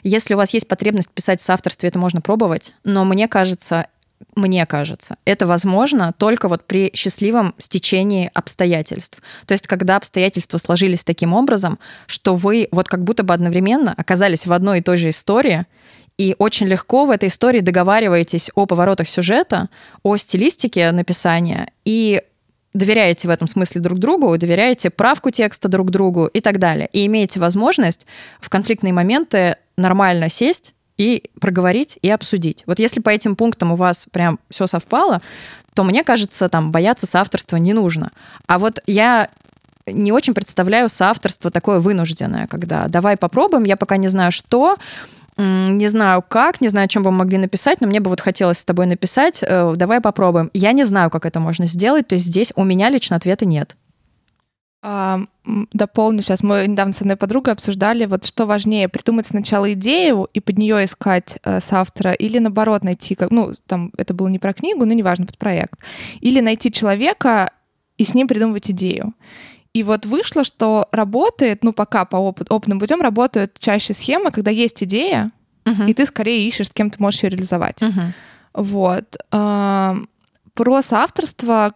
Если у вас есть потребность писать в соавторстве, это можно пробовать, но мне кажется, мне кажется, это возможно только вот при счастливом стечении обстоятельств. То есть, когда обстоятельства сложились таким образом, что вы вот как будто бы одновременно оказались в одной и той же истории, и очень легко в этой истории договариваетесь о поворотах сюжета, о стилистике написания и доверяете в этом смысле друг другу, доверяете правку текста друг другу и так далее. И имеете возможность в конфликтные моменты нормально сесть и проговорить и обсудить. Вот если по этим пунктам у вас прям все совпало, то мне кажется, там бояться соавторства не нужно. А вот я не очень представляю соавторство такое вынужденное, когда давай попробуем, я пока не знаю что, не знаю как, не знаю, о чем бы мы могли написать, но мне бы вот хотелось с тобой написать. Э, давай попробуем. Я не знаю, как это можно сделать, то есть здесь у меня лично ответа нет. А, дополню сейчас. Мы недавно с одной подругой обсуждали, вот что важнее, придумать сначала идею и под нее искать э, с автора, или наоборот найти, как, ну, там, это было не про книгу, но неважно, под проект. Или найти человека и с ним придумывать идею. И вот вышло, что работает, ну пока по опыт, опытным путем работают чаще схемы, когда есть идея, uh-huh. и ты скорее ищешь, с кем ты можешь ее реализовать. Uh-huh. Вот. Про соавторство,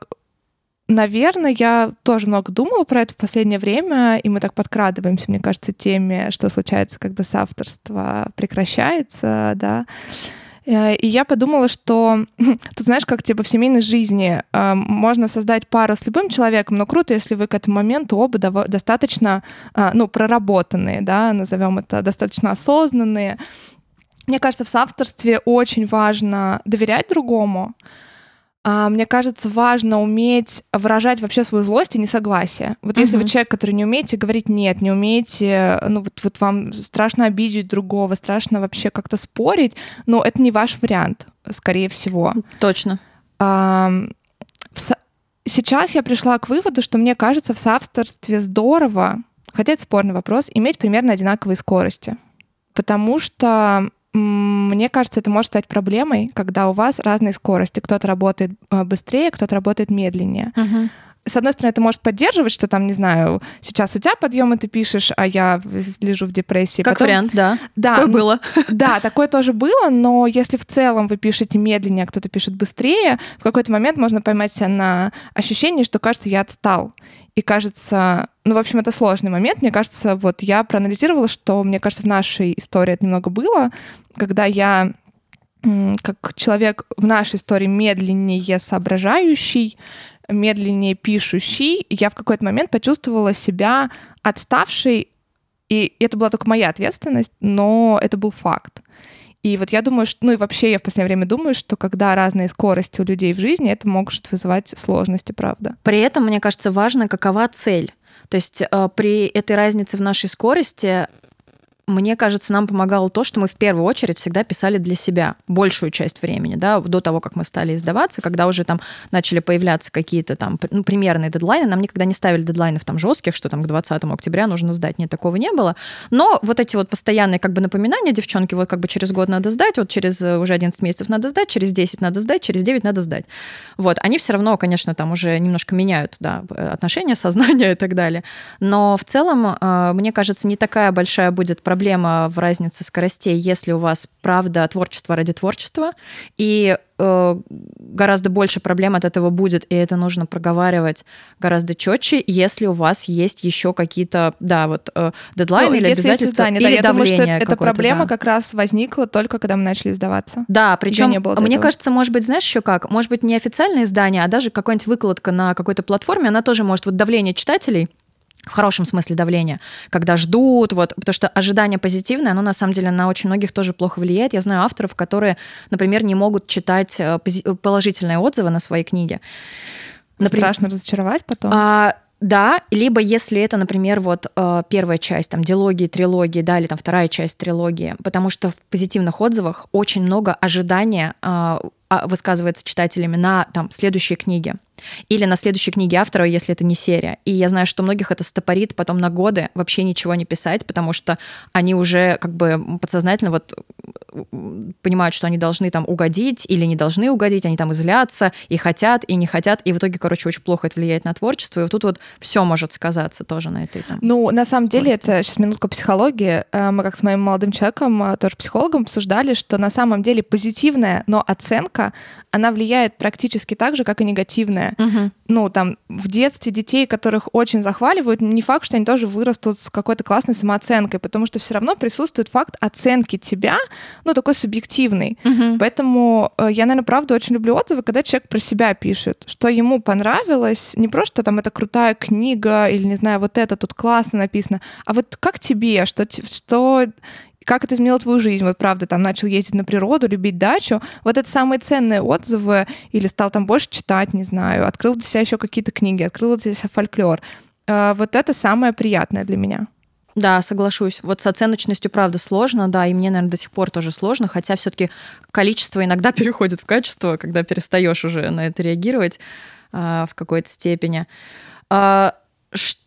наверное, я тоже много думала про это в последнее время, и мы так подкрадываемся, мне кажется, теме, что случается, когда соавторство прекращается, да. Э, и я подумала, что тут, знаешь, как типа в семейной жизни э, можно создать пару с любым человеком, но круто, если вы к этому моменту оба достаточно, э, ну, проработанные, да, назовем это, достаточно осознанные. Мне кажется, в соавторстве очень важно доверять другому, мне кажется, важно уметь выражать вообще свою злость и несогласие. Вот uh-huh. если вы человек, который не умеете говорить нет, не умеете, ну вот, вот вам страшно обидеть другого, страшно вообще как-то спорить, но это не ваш вариант, скорее всего. Точно. А, со... Сейчас я пришла к выводу, что мне кажется, в соавторстве здорово, хотя это спорный вопрос, иметь примерно одинаковые скорости. Потому что мне кажется, это может стать проблемой, когда у вас разные скорости. Кто-то работает э, быстрее, кто-то работает медленнее. Uh-huh с одной стороны, это может поддерживать, что там, не знаю, сейчас у тебя подъемы ты пишешь, а я лежу в депрессии. Как Потом... вариант, да. Да. Такое было. Да, такое тоже было, но если в целом вы пишете медленнее, а кто-то пишет быстрее, в какой-то момент можно поймать себя на ощущении, что, кажется, я отстал. И кажется, ну, в общем, это сложный момент. Мне кажется, вот я проанализировала, что, мне кажется, в нашей истории это немного было, когда я как человек в нашей истории медленнее соображающий, медленнее пишущий, я в какой-то момент почувствовала себя отставшей, и это была только моя ответственность, но это был факт. И вот я думаю, что, ну и вообще я в последнее время думаю, что когда разные скорости у людей в жизни, это может вызывать сложности, правда. При этом, мне кажется, важно, какова цель. То есть э, при этой разнице в нашей скорости мне кажется, нам помогало то, что мы в первую очередь всегда писали для себя большую часть времени, да, до того, как мы стали издаваться, когда уже там начали появляться какие-то там ну, примерные дедлайны, нам никогда не ставили дедлайнов там жестких, что там к 20 октября нужно сдать, нет, такого не было. Но вот эти вот постоянные как бы напоминания девчонки, вот как бы через год надо сдать, вот через э, уже 11 месяцев надо сдать, через 10 надо сдать, через 9 надо сдать. Вот, они все равно, конечно, там уже немножко меняют, да, отношения, сознание и так далее. Но в целом, э, мне кажется, не такая большая будет проблема проблема в разнице скоростей, если у вас правда творчество ради творчества, и э, гораздо больше проблем от этого будет, и это нужно проговаривать гораздо четче, если у вас есть еще какие-то, да, вот э, дедлайны ну, или обязательства, издание, или да, давление. Я думаю, что эта проблема да. как раз возникла только когда мы начали сдаваться. Да, причем, не было мне этого. кажется, может быть, знаешь еще как? Может быть, не официальное издание, а даже какая-нибудь выкладка на какой-то платформе, она тоже может, вот давление читателей, в хорошем смысле давления, когда ждут, вот, потому что ожидание позитивное, оно на самом деле на очень многих тоже плохо влияет. Я знаю авторов, которые, например, не могут читать э, положительные отзывы на свои книги. Например, Страшно разочаровать потом? А, да, либо если это, например, вот э, первая часть, там, диалогии, трилогии, да, или там вторая часть трилогии, потому что в позитивных отзывах очень много ожидания э, высказывается читателями на там следующие книги или на следующей книге автора, если это не серия. И я знаю, что многих это стопорит потом на годы вообще ничего не писать, потому что они уже как бы подсознательно вот понимают, что они должны там угодить или не должны угодить, они там излятся и хотят, и не хотят, и в итоге, короче, очень плохо это влияет на творчество, и вот тут вот все может сказаться тоже на этой там. Ну, на самом деле, власти. это сейчас минутка психологии. Э, мы как с моим молодым человеком, э, тоже психологом, обсуждали, что на самом деле позитивная, но оценка, она влияет практически так же, как и негативная. Угу. Ну, там, в детстве детей, которых очень захваливают, не факт, что они тоже вырастут с какой-то классной самооценкой, потому что все равно присутствует факт оценки тебя, ну, такой субъективный. Угу. Поэтому э, я, наверное, правда очень люблю отзывы, когда человек про себя пишет, что ему понравилось, не просто там это крутая книга или, не знаю, вот это тут классно написано, а вот как тебе, что, что как это изменило твою жизнь? Вот правда, там начал ездить на природу, любить дачу. Вот это самые ценные отзывы. Или стал там больше читать, не знаю. Открыл для себя еще какие-то книги, открыл для себя фольклор. Э, вот это самое приятное для меня. Да, соглашусь. Вот с оценочностью, правда, сложно, да, и мне, наверное, до сих пор тоже сложно, хотя все-таки количество иногда переходит в качество, когда перестаешь уже на это реагировать а, в какой-то степени. А,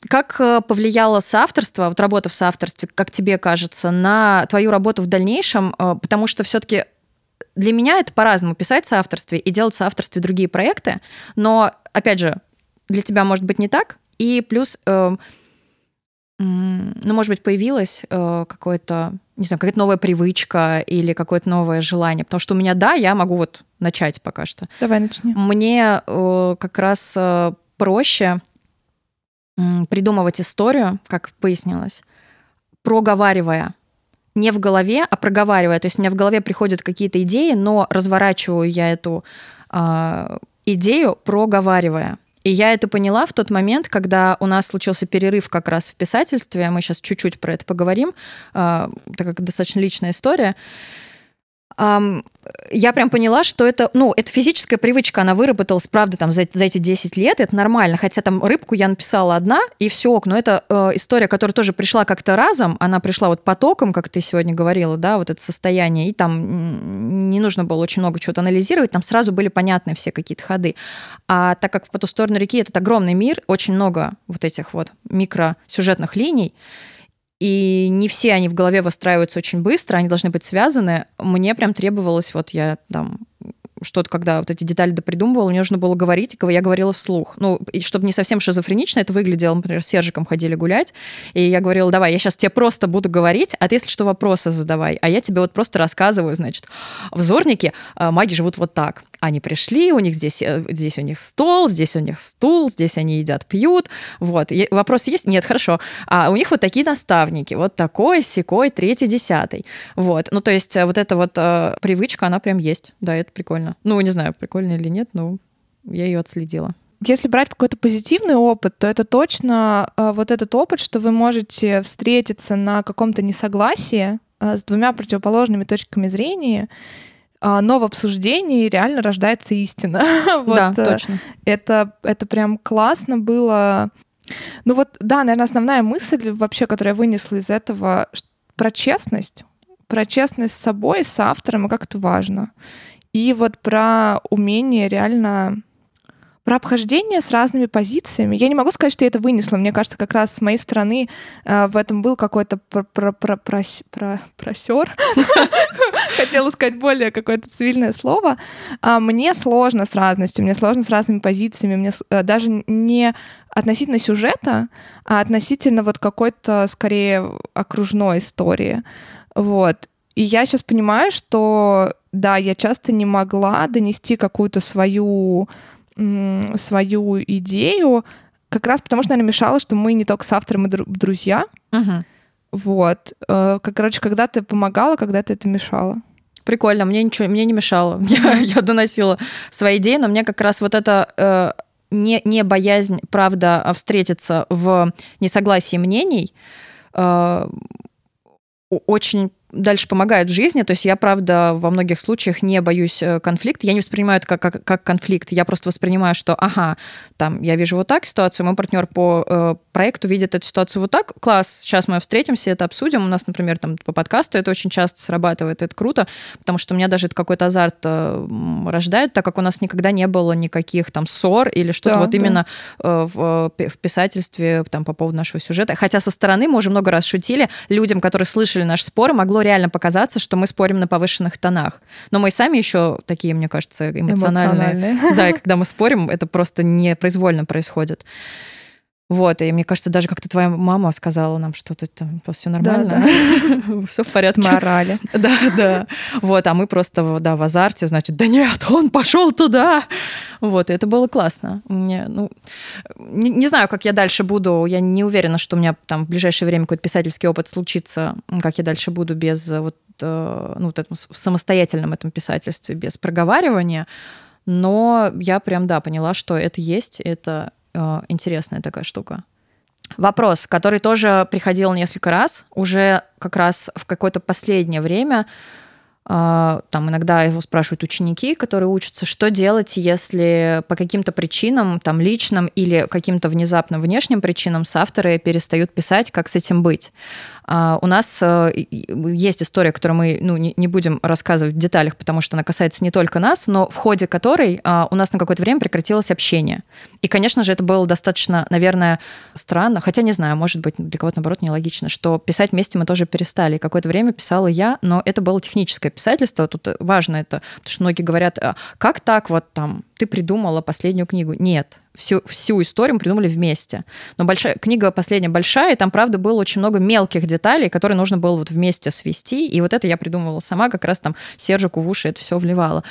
как э, повлияло соавторство, вот работа в соавторстве, как тебе кажется, на твою работу в дальнейшем? Э, потому что все-таки для меня это по-разному писать в соавторстве и делать в соавторстве другие проекты, но, опять же, для тебя может быть не так, и плюс, э, ну, может быть, появилась какое-то, не знаю, какая-то новая привычка или какое-то новое желание, потому что у меня, да, я могу вот начать пока что. Давай начни. Мне как раз проще придумывать историю, как пояснилось, проговаривая. Не в голове, а проговаривая. То есть у меня в голове приходят какие-то идеи, но разворачиваю я эту э, идею, проговаривая. И я это поняла в тот момент, когда у нас случился перерыв как раз в писательстве. Мы сейчас чуть-чуть про это поговорим, э, так как достаточно личная история я прям поняла, что это, ну, это физическая привычка, она выработалась, правда, там за, за эти 10 лет, это нормально, хотя там рыбку я написала одна, и все, но это э, история, которая тоже пришла как-то разом, она пришла вот потоком, как ты сегодня говорила, да, вот это состояние, и там не нужно было очень много чего-то анализировать, там сразу были понятны все какие-то ходы. А так как «По ту сторону реки» этот огромный мир, очень много вот этих вот микросюжетных линий, и не все они в голове выстраиваются очень быстро, они должны быть связаны. Мне прям требовалось, вот я там что-то, когда вот эти детали допридумывала, мне нужно было говорить, и я говорила вслух. Ну, и чтобы не совсем шизофренично это выглядело, например, с Сержиком ходили гулять, и я говорила, давай, я сейчас тебе просто буду говорить, а ты, если что, вопросы задавай, а я тебе вот просто рассказываю, значит, в Зорнике а, маги живут вот так. Они пришли, у них здесь, э, здесь у них стол, здесь у них стул, здесь они едят, пьют, вот. И вопросы есть? Нет, хорошо. А у них вот такие наставники, вот такой, секой, третий, десятый. Вот. Ну, то есть э, вот эта вот э, привычка, она прям есть. Да, это прикольно. Ну, не знаю, прикольно или нет, но я ее отследила. Если брать какой-то позитивный опыт, то это точно э, вот этот опыт, что вы можете встретиться на каком-то несогласии с двумя противоположными точками зрения, но в обсуждении реально рождается истина. вот, да, точно. Это, это прям классно было. Ну вот, да, наверное, основная мысль вообще, которую я вынесла из этого, про честность, про честность с собой, с автором, и как это важно. И вот про умение реально про обхождение с разными позициями. Я не могу сказать, что я это вынесла. Мне кажется, как раз с моей стороны э, в этом был какой-то про про про про про просер. Хотела сказать более какое-то цивильное слово. А, мне сложно с разностью, мне сложно с разными позициями. Мне э, даже не относительно сюжета, а относительно вот какой-то, скорее, окружной истории. Вот. И я сейчас понимаю, что да, я часто не могла донести какую-то свою, свою идею, как раз потому что, наверное, мешало, что мы не только с автором и друзья. Угу. Вот. Э, как, короче, когда ты помогала, когда ты это мешало. Прикольно, мне ничего, мне не мешало. Я, я доносила свои идеи, но мне как раз вот это э, не, не боязнь, правда, а встретиться в несогласии мнений э, очень дальше помогает в жизни. То есть я, правда, во многих случаях не боюсь э, конфликта. Я не воспринимаю это как, как, как конфликт. Я просто воспринимаю, что, ага, там, я вижу вот так ситуацию, мой партнер по э, проекту видит эту ситуацию вот так. Класс, сейчас мы встретимся, это обсудим. У нас, например, там по подкасту это очень часто срабатывает, это круто, потому что у меня даже это какой-то азарт э, рождает, так как у нас никогда не было никаких там ссор или что-то да, вот да. именно э, в, в писательстве там по поводу нашего сюжета. Хотя со стороны мы уже много раз шутили, людям, которые слышали наш спор, могло реально показаться, что мы спорим на повышенных тонах. Но мы сами еще такие, мне кажется, эмоциональные. эмоциональные. Да, и когда мы спорим, это просто непроизвольно происходит. Вот, и мне кажется, даже как-то твоя мама сказала нам, что тут там все нормально, все в порядке. Морали. Да, да. Вот, а мы просто, да, в азарте, значит, да нет, он пошел туда. Вот, это было классно. Мне, ну, не, не знаю, как я дальше буду, я не уверена, что у меня там в ближайшее время какой-то писательский опыт случится, как я дальше буду без вот, э, ну, вот этом, в самостоятельном этом писательстве, без проговаривания, но я прям, да, поняла, что это есть, это Э, интересная такая штука. Вопрос, который тоже приходил несколько раз, уже как раз в какое-то последнее время, э, там иногда его спрашивают ученики, которые учатся, что делать, если по каким-то причинам, там личным или каким-то внезапным внешним причинам авторы перестают писать, как с этим быть. А, у нас э, есть история, которую мы ну, не будем рассказывать в деталях, потому что она касается не только нас, но в ходе которой а, у нас на какое-то время прекратилось общение. И, конечно же, это было достаточно, наверное, странно, хотя не знаю, может быть, для кого-то, наоборот, нелогично, что писать вместе мы тоже перестали. Какое-то время писала я, но это было техническое писательство. Тут важно это, потому что многие говорят, «А как так вот там ты придумала последнюю книгу? Нет, всю, всю историю мы придумали вместе. Но большая книга последняя большая, и там, правда, было очень много мелких деталей, которые нужно было вот вместе свести. И вот это я придумывала сама, как раз там Сержику в уши это все вливала.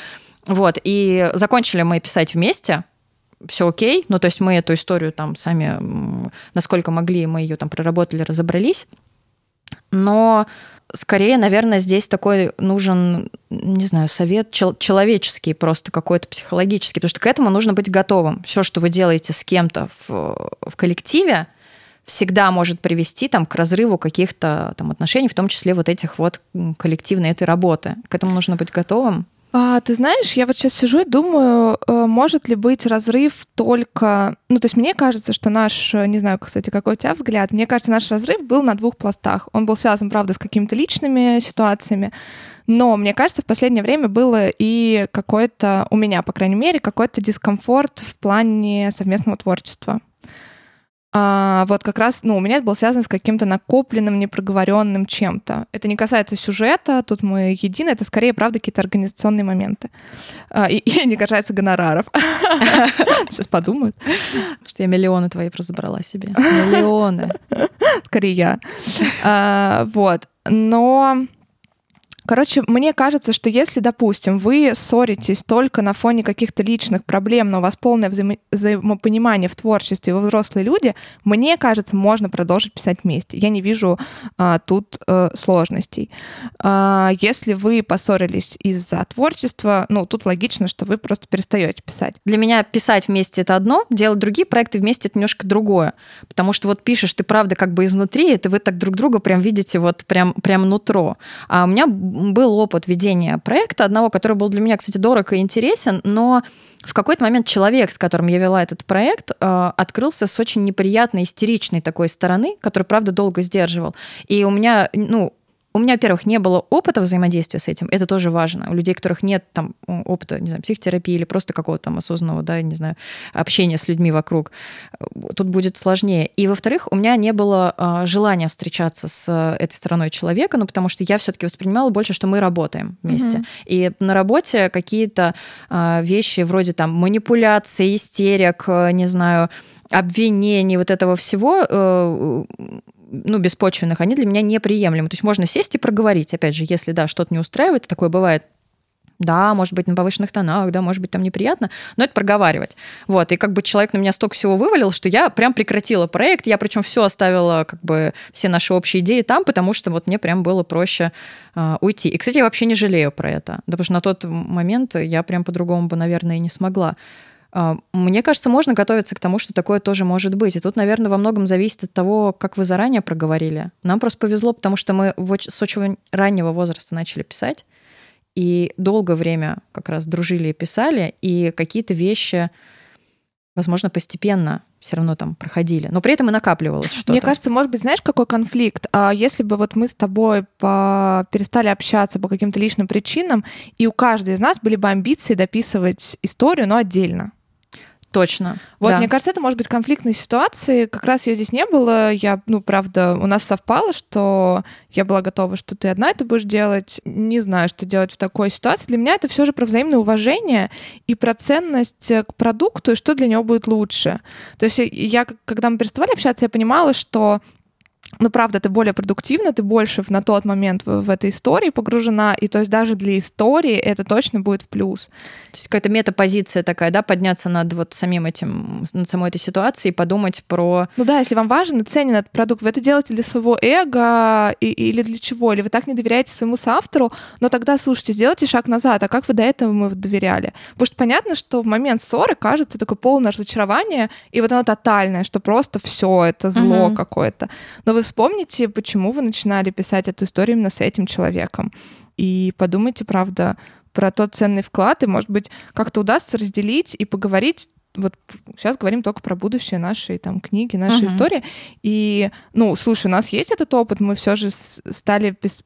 Вот, и закончили мы писать вместе, все окей, ну, то есть мы эту историю там сами, насколько могли, мы ее там проработали, разобрались, но скорее, наверное, здесь такой нужен, не знаю, совет чел- человеческий, просто какой-то психологический, потому что к этому нужно быть готовым. Все, что вы делаете с кем-то в, в коллективе, всегда может привести там, к разрыву каких-то там, отношений, в том числе вот этих вот коллективной этой работы. К этому нужно быть готовым. А, ты знаешь, я вот сейчас сижу и думаю, э, может ли быть разрыв только... Ну, то есть мне кажется, что наш, э, не знаю, кстати, какой у тебя взгляд, мне кажется, наш разрыв был на двух пластах. Он был связан, правда, с какими-то личными ситуациями, но мне кажется, в последнее время было и какой-то, у меня, по крайней мере, какой-то дискомфорт в плане совместного творчества. А, вот как раз, ну, у меня это было связано с каким-то накопленным, непроговоренным чем-то. Это не касается сюжета, тут мы едины, это скорее, правда, какие-то организационные моменты. А, и, и не касается гонораров. Сейчас подумают. Что я миллионы твои забрала себе. Миллионы. Скорее я. А, вот. Но Короче, мне кажется, что если, допустим, вы ссоритесь только на фоне каких-то личных проблем, но у вас полное взаимо- взаимопонимание в творчестве, вы взрослые люди, мне кажется, можно продолжить писать вместе. Я не вижу а, тут а, сложностей. А, если вы поссорились из-за творчества, ну, тут логично, что вы просто перестаете писать. Для меня писать вместе это одно, делать другие проекты вместе это немножко другое. Потому что вот пишешь ты, правда, как бы изнутри, это вы так друг друга прям видите вот прям, прям нутро. А у меня был опыт ведения проекта одного, который был для меня, кстати, дорог и интересен, но в какой-то момент человек, с которым я вела этот проект, э, открылся с очень неприятной, истеричной такой стороны, который, правда, долго сдерживал. И у меня, ну, у меня, во-первых, не было опыта взаимодействия с этим, это тоже важно. У людей, у которых нет там опыта, не знаю, психотерапии или просто какого-то там осознанного, да, не знаю, общения с людьми вокруг, тут будет сложнее. И, во-вторых, у меня не было э, желания встречаться с этой стороной человека, ну, потому что я все-таки воспринимала больше, что мы работаем вместе. Mm-hmm. И на работе какие-то э, вещи вроде там манипуляции, истерик, э, не знаю, обвинений, вот этого всего э, ну, беспочвенных, они для меня неприемлемы. То есть можно сесть и проговорить, опять же, если, да, что-то не устраивает, такое бывает, да, может быть, на повышенных тонах, да, может быть, там неприятно, но это проговаривать. Вот, и как бы человек на меня столько всего вывалил, что я прям прекратила проект, я причем все оставила, как бы, все наши общие идеи там, потому что вот мне прям было проще э, уйти. И, кстати, я вообще не жалею про это, да, потому что на тот момент я прям по-другому бы, наверное, и не смогла. А, мне кажется, можно готовиться к тому, что такое тоже может быть. И тут, наверное, во многом зависит от того, как вы заранее проговорили. Нам просто повезло, потому что мы с очень раннего возраста начали писать, и долгое время как раз дружили и писали, и какие-то вещи, возможно, постепенно все равно там проходили. Но при этом и накапливалось что-то. Мне кажется, может быть, знаешь, какой конфликт? А если бы вот мы с тобой перестали общаться по каким-то личным причинам, и у каждой из нас были бы амбиции дописывать историю, но отдельно. Точно. Вот, да. мне кажется, это может быть конфликтной ситуации. Как раз ее здесь не было. Я, ну, правда, у нас совпало, что я была готова, что ты одна это будешь делать. Не знаю, что делать в такой ситуации. Для меня это все же про взаимное уважение и про ценность к продукту, и что для него будет лучше. То есть я, когда мы переставали общаться, я понимала, что ну, правда, ты более продуктивна, ты больше на тот момент в, в этой истории погружена, и то есть даже для истории это точно будет в плюс. То есть какая-то метапозиция такая, да, подняться над вот самим этим, над самой этой ситуацией и подумать про... Ну да, если вам важен и ценен этот продукт, вы это делаете для своего эго и, или для чего? Или вы так не доверяете своему соавтору, но тогда, слушайте, сделайте шаг назад, а как вы до этого мы доверяли? Потому что понятно, что в момент ссоры кажется такое полное разочарование, и вот оно тотальное, что просто все это зло угу. какое-то. Но вы вспомните, почему вы начинали писать эту историю именно с этим человеком. И подумайте, правда, про тот ценный вклад, и, может быть, как-то удастся разделить и поговорить вот сейчас говорим только про будущее нашей там книги, нашей uh-huh. истории. И, ну, слушай, у нас есть этот опыт, мы все же стали пис-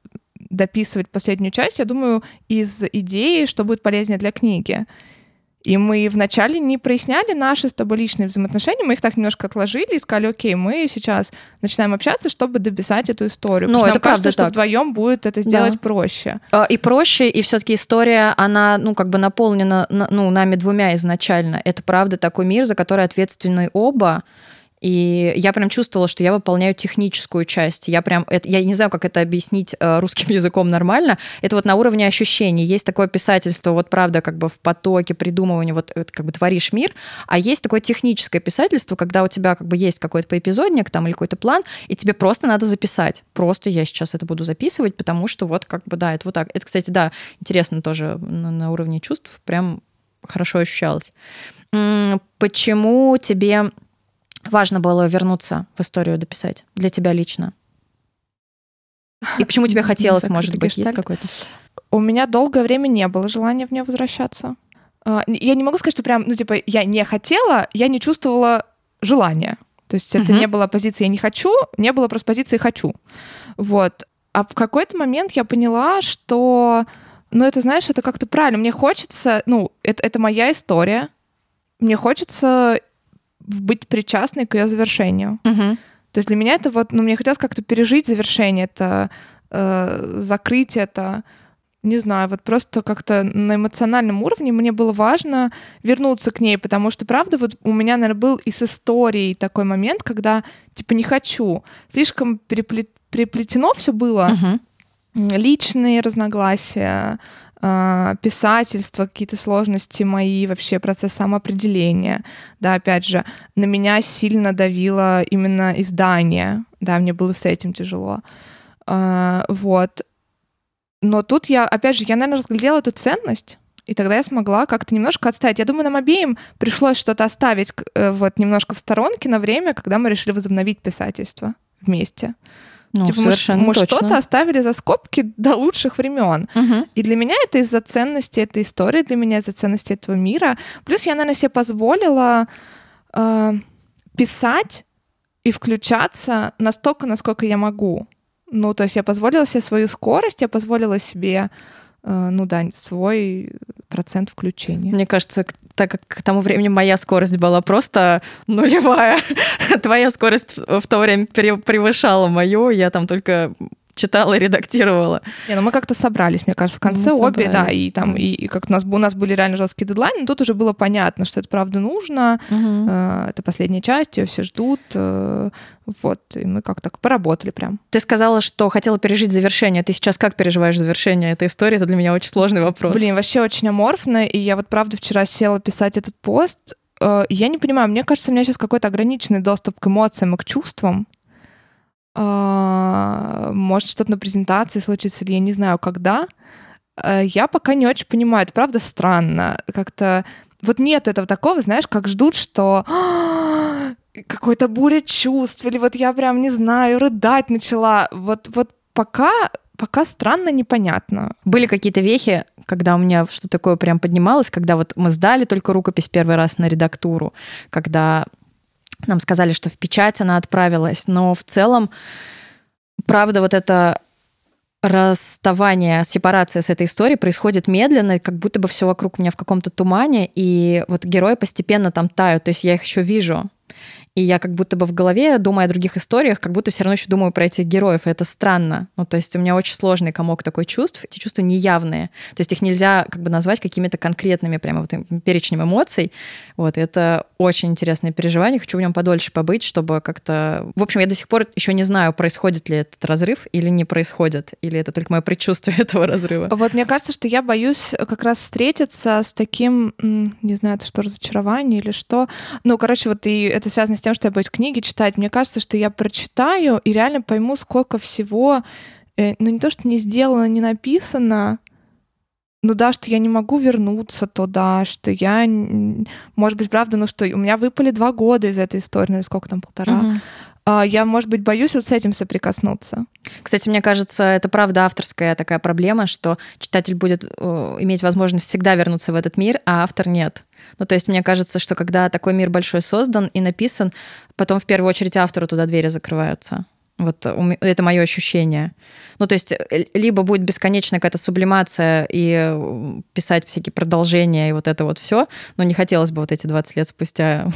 дописывать последнюю часть, я думаю, из идеи, что будет полезнее для книги. И мы вначале не проясняли наши с тобой личные взаимоотношения, мы их так немножко отложили и сказали, окей, мы сейчас начинаем общаться, чтобы дописать эту историю. Ну, это нам правда кажется, что вдвоем будет это сделать да. проще. А, и проще, и все-таки история, она, ну, как бы наполнена, ну, нами двумя изначально. Это правда такой мир, за который ответственны оба. И я прям чувствовала, что я выполняю техническую часть. Я прям, это, я не знаю, как это объяснить э, русским языком нормально. Это вот на уровне ощущений. Есть такое писательство, вот правда, как бы в потоке придумывания, вот как бы творишь мир, а есть такое техническое писательство, когда у тебя как бы есть какой-то поэпизодник там или какой-то план, и тебе просто надо записать. Просто я сейчас это буду записывать, потому что вот как бы, да, это вот так. Это, кстати, да, интересно тоже на, на уровне чувств, прям хорошо ощущалось. Почему тебе важно было вернуться в историю дописать для тебя лично? И почему тебе хотелось, может быть, есть какой-то? У меня долгое время не было желания в нее возвращаться. А, я не могу сказать, что прям, ну, типа, я не хотела, я не чувствовала желания. То есть это не было позиции «я не хочу», не было просто позиции «хочу». Вот. А в какой-то момент я поняла, что, ну, это, знаешь, это как-то правильно. Мне хочется, ну, это, это моя история. Мне хочется быть причастной к ее завершению. Угу. То есть для меня это вот, ну, мне хотелось как-то пережить завершение, это э, закрыть это, не знаю, вот просто как-то на эмоциональном уровне мне было важно вернуться к ней, потому что, правда, вот у меня, наверное, был и с историей такой момент, когда, типа, не хочу. Слишком переплет, переплетено все было. Uh-huh. Личные разногласия, писательство, какие-то сложности мои, вообще процесс самоопределения. Да, опять же, на меня сильно давило именно издание. Да, мне было с этим тяжело. А, вот. Но тут я, опять же, я, наверное, разглядела эту ценность, и тогда я смогла как-то немножко отставить. Я думаю, нам обеим пришлось что-то оставить э, вот немножко в сторонке на время, когда мы решили возобновить писательство вместе. Ну, типа совершенно мы, мы точно. что-то оставили за скобки до лучших времен. Угу. И для меня это из-за ценности этой истории, для меня из-за ценности этого мира. Плюс я, наверное, себе позволила э, писать и включаться настолько, насколько я могу. Ну, то есть я позволила себе свою скорость, я позволила себе, ну да, свой процент включения. Мне кажется, так как к тому времени моя скорость была просто нулевая, твоя скорость в то время превышала мою, я там только читала и редактировала. Не, ну мы как-то собрались, мне кажется, в конце мы обе, да, и там, и, и как у нас, у нас были реально жесткие дедлайны, тут уже было понятно, что это правда нужно, угу. э, это последняя часть, ее все ждут, э, вот, и мы как-то поработали прям. Ты сказала, что хотела пережить завершение, ты сейчас как переживаешь завершение этой истории? Это для меня очень сложный вопрос. Блин, вообще очень аморфно, и я вот правда вчера села писать этот пост, э, я не понимаю, мне кажется, у меня сейчас какой-то ограниченный доступ к эмоциям и к чувствам, может, что-то на презентации случится, или я не знаю, когда. Э, я пока не очень понимаю. Это правда странно. Как-то вот нет этого такого, знаешь, как ждут, что какой-то буря чувств, или вот я прям, не знаю, рыдать начала. Вот, вот пока, пока странно, непонятно. Были какие-то вехи, когда у меня что такое прям поднималось, когда вот мы сдали только рукопись первый раз на редактуру, когда нам сказали, что в печать она отправилась, но в целом, правда, вот это расставание, сепарация с этой историей происходит медленно, как будто бы все вокруг меня в каком-то тумане, и вот герои постепенно там тают, то есть я их еще вижу. И я как будто бы в голове, думая о других историях, как будто все равно еще думаю про этих героев, и это странно. Ну, то есть у меня очень сложный комок такой чувств, эти чувства неявные. То есть их нельзя как бы назвать какими-то конкретными прямо вот перечнем эмоций. Вот, это очень интересное переживание, хочу в нем подольше побыть, чтобы как-то... В общем, я до сих пор еще не знаю, происходит ли этот разрыв или не происходит, или это только мое предчувствие этого разрыва. Вот мне кажется, что я боюсь как раз встретиться с таким, не знаю, это что, разочарование или что. Ну, короче, вот и это связано с тем, что я боюсь книги читать. Мне кажется, что я прочитаю и реально пойму, сколько всего, э, ну не то, что не сделано, не написано, ну да, что я не могу вернуться туда, что я, может быть, правда, ну что у меня выпали два года из этой истории, ну сколько там, полтора. Угу. Я, может быть, боюсь вот с этим соприкоснуться. Кстати, мне кажется, это правда авторская такая проблема, что читатель будет иметь возможность всегда вернуться в этот мир, а автор нет. Ну, то есть мне кажется, что когда такой мир большой создан и написан, потом в первую очередь автору туда двери закрываются. Вот это мое ощущение. Ну, то есть э, либо будет бесконечная какая-то сублимация и писать всякие продолжения и вот это вот все, но не хотелось бы вот эти 20 лет спустя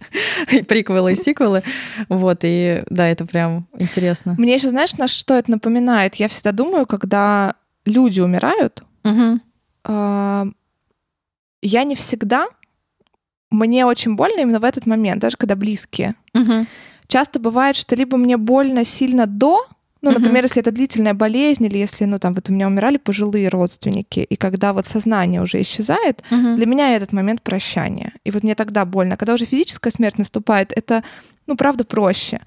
и приквелы, и сиквелы. Вот, и да, это прям интересно. Мне еще, знаешь, на что это напоминает? Я всегда думаю, когда люди умирают, я не всегда мне очень больно именно в этот момент, даже когда близкие. Угу. Часто бывает, что либо мне больно сильно до, ну, например, uh-huh. если это длительная болезнь, или если, ну, там, вот у меня умирали пожилые родственники, и когда вот сознание уже исчезает, uh-huh. для меня этот момент прощания. И вот мне тогда больно. Когда уже физическая смерть наступает, это, ну, правда, проще.